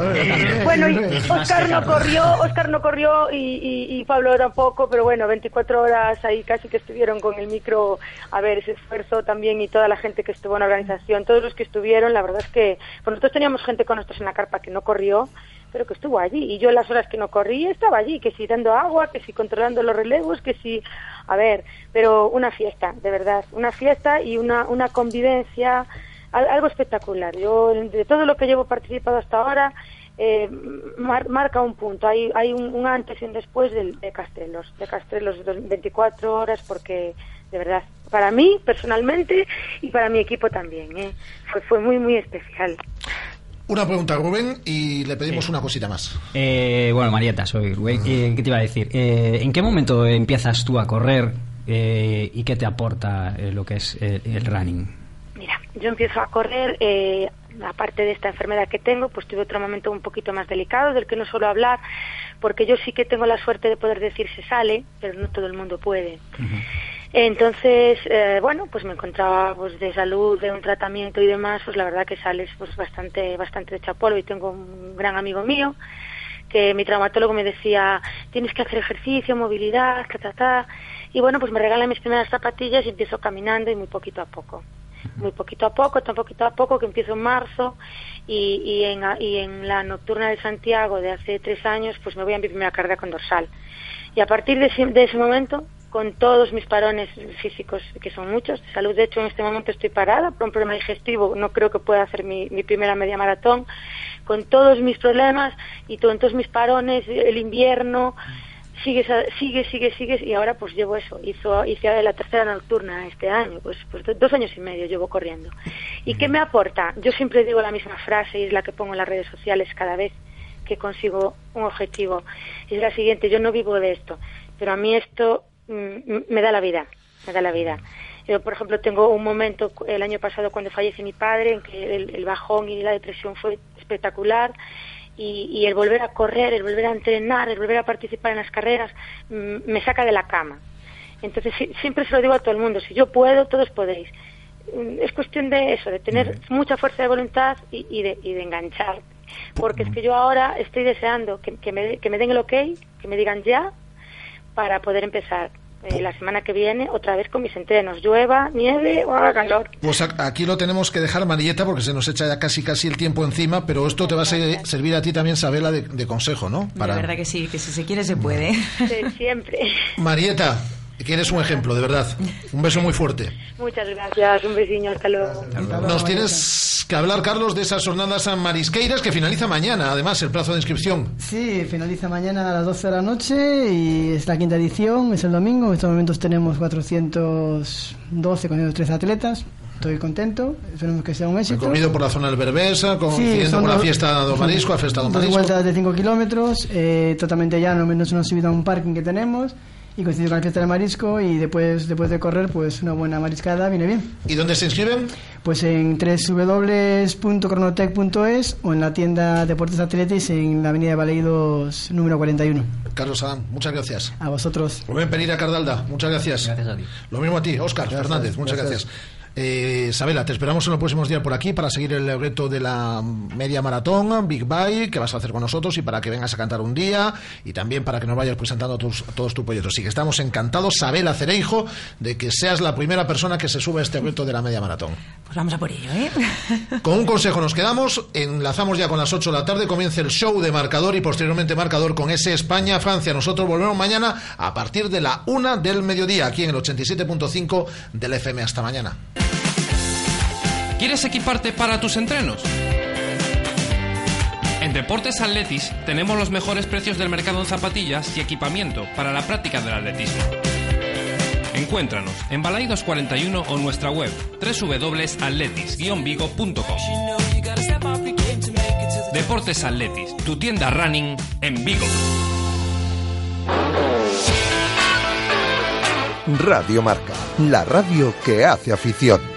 Bueno, y Oscar no corrió, Oscar no corrió y, y, y Pablo tampoco, pero bueno, 24 horas ahí casi que estuvieron con el micro a ver ese esfuerzo también y toda la gente que estuvo en la organización, todos los que estuvieron, la verdad es que pues nosotros teníamos gente con nosotros en la carpa que no corrió, pero que estuvo allí. Y yo las horas que no corrí estaba allí, que si dando agua, que si controlando los relevos, que si... A ver, pero una fiesta, de verdad, una fiesta y una, una convivencia, algo espectacular. Yo, de todo lo que llevo participado hasta ahora, eh, marca un punto. Hay, hay un, antes y un después de, de Castelos, de Castelos 24 horas, porque de verdad, para mí personalmente y para mi equipo también. ¿eh? Fue, fue muy, muy especial. Una pregunta, Rubén, y le pedimos una cosita más. Eh, bueno, Marieta, soy Rubén. Eh, ¿Qué te iba a decir? Eh, ¿En qué momento empiezas tú a correr y qué te aporta lo que es el running? Mira, yo empiezo a correr, aparte de esta enfermedad que tengo, pues tuve otro momento un poquito más delicado del que no suelo hablar, porque yo sí que tengo la suerte de poder decir se sale, pero no todo el mundo puede. Entonces, eh, bueno, pues me encontraba pues de salud, de un tratamiento y demás, pues la verdad que sales pues bastante, bastante de chapolo y tengo un gran amigo mío que mi traumatólogo me decía, tienes que hacer ejercicio, movilidad, ta, ta, ta. Y bueno, pues me regala mis primeras zapatillas y empiezo caminando y muy poquito a poco. Muy poquito a poco, tan poquito a poco que empiezo en marzo y, y, en, y en la nocturna de Santiago de hace tres años, pues me voy a mi primera carga con dorsal. Y a partir de ese momento con todos mis parones físicos, que son muchos. De salud, de hecho, en este momento estoy parada por un problema digestivo. No creo que pueda hacer mi, primera media maratón. Con todos mis problemas y con todos mis parones, el invierno, sigue, sigue, sigue, sigue. Y ahora pues llevo eso. Hizo, hice la tercera nocturna este año. Pues, pues dos años y medio llevo corriendo. ¿Y qué me aporta? Yo siempre digo la misma frase y es la que pongo en las redes sociales cada vez que consigo un objetivo. Es la siguiente, yo no vivo de esto, pero a mí esto me da la vida, me da la vida. Yo, por ejemplo, tengo un momento el año pasado cuando fallece mi padre en que el, bajón y la depresión fue espectacular y, el volver a correr, el volver a entrenar, el volver a participar en las carreras mm, me saca de la cama. Entonces siempre se lo digo a todo el mundo, si yo puedo, todos podéis. Mm, es cuestión de eso, de tener mucha fuerza de voluntad y, de, y de enganchar. Porque es que yo ahora estoy deseando que, que, me, que me den el ok, que me digan ya, para poder empezar eh, la semana que viene otra vez con mis entrenos, llueva, nieve o haga calor. Pues aquí lo tenemos que dejar, Marieta, porque se nos echa ya casi casi el tiempo encima, pero esto te va a servir a ti también, Sabela, de, consejo, ¿no? Para... La verdad que sí, que si se quiere se puede. siempre. Marieta, que eres un ejemplo, de verdad. Un beso muy fuerte. Muchas gracias, un besiño, hasta luego. Nos tienes que hablar, Carlos, de esas jornadas marisqueiras que finaliza mañana, además, el plazo de inscripción. Sí, finaliza mañana a las 12 de la noche y es la quinta edición, es el domingo. En estos momentos tenemos 412, 413 atletas. Estoy contento, esperemos que sea un éxito. Recorrido por la zona del Berbesa, coincidiendo con la fiesta de Marisco, la fiesta de Marisco. Dos vueltas de 5 kilómetros, eh, totalmente llano, menos una subida a un parking que tenemos y coincidir con la fiesta del marisco y después después de correr pues una buena mariscada viene bien. ¿Y dónde se inscriben? Pues en www.cronotec.es o en la tienda Deportes Atletis en la avenida de Baleidos número 41. Carlos Adán, muchas gracias. A vosotros. Rubén Penira Cardalda, muchas gracias. Gracias a ti. Lo mismo a ti, Óscar Fernández, muchas gracias. Eh, Sabela, te esperamos en los próximos días por aquí para seguir el reto de la media maratón, Big Bye, que vas a hacer con nosotros y para que vengas a cantar un día y también para que nos vayas presentando tus, todos tus proyectos. Así que estamos encantados, Sabela Cereijo, de que seas la primera persona que se sube a este reto de la media maratón. Pues vamos a por ello, ¿eh? *laughs* Con un consejo nos quedamos, enlazamos ya con las 8 de la tarde, comienza el show de marcador y posteriormente marcador con ese España-Francia. Nosotros volvemos mañana a partir de la 1 del mediodía, aquí en el 87.5 del FM. Hasta mañana. ¿Quieres equiparte para tus entrenos? En Deportes Atletis tenemos los mejores precios del mercado en zapatillas y equipamiento para la práctica del atletismo. Encuéntranos en Balaidos 41 o nuestra web www.atletis-vigo.com. Deportes Atletis, tu tienda running en Vigo. Radio Marca, la radio que hace afición.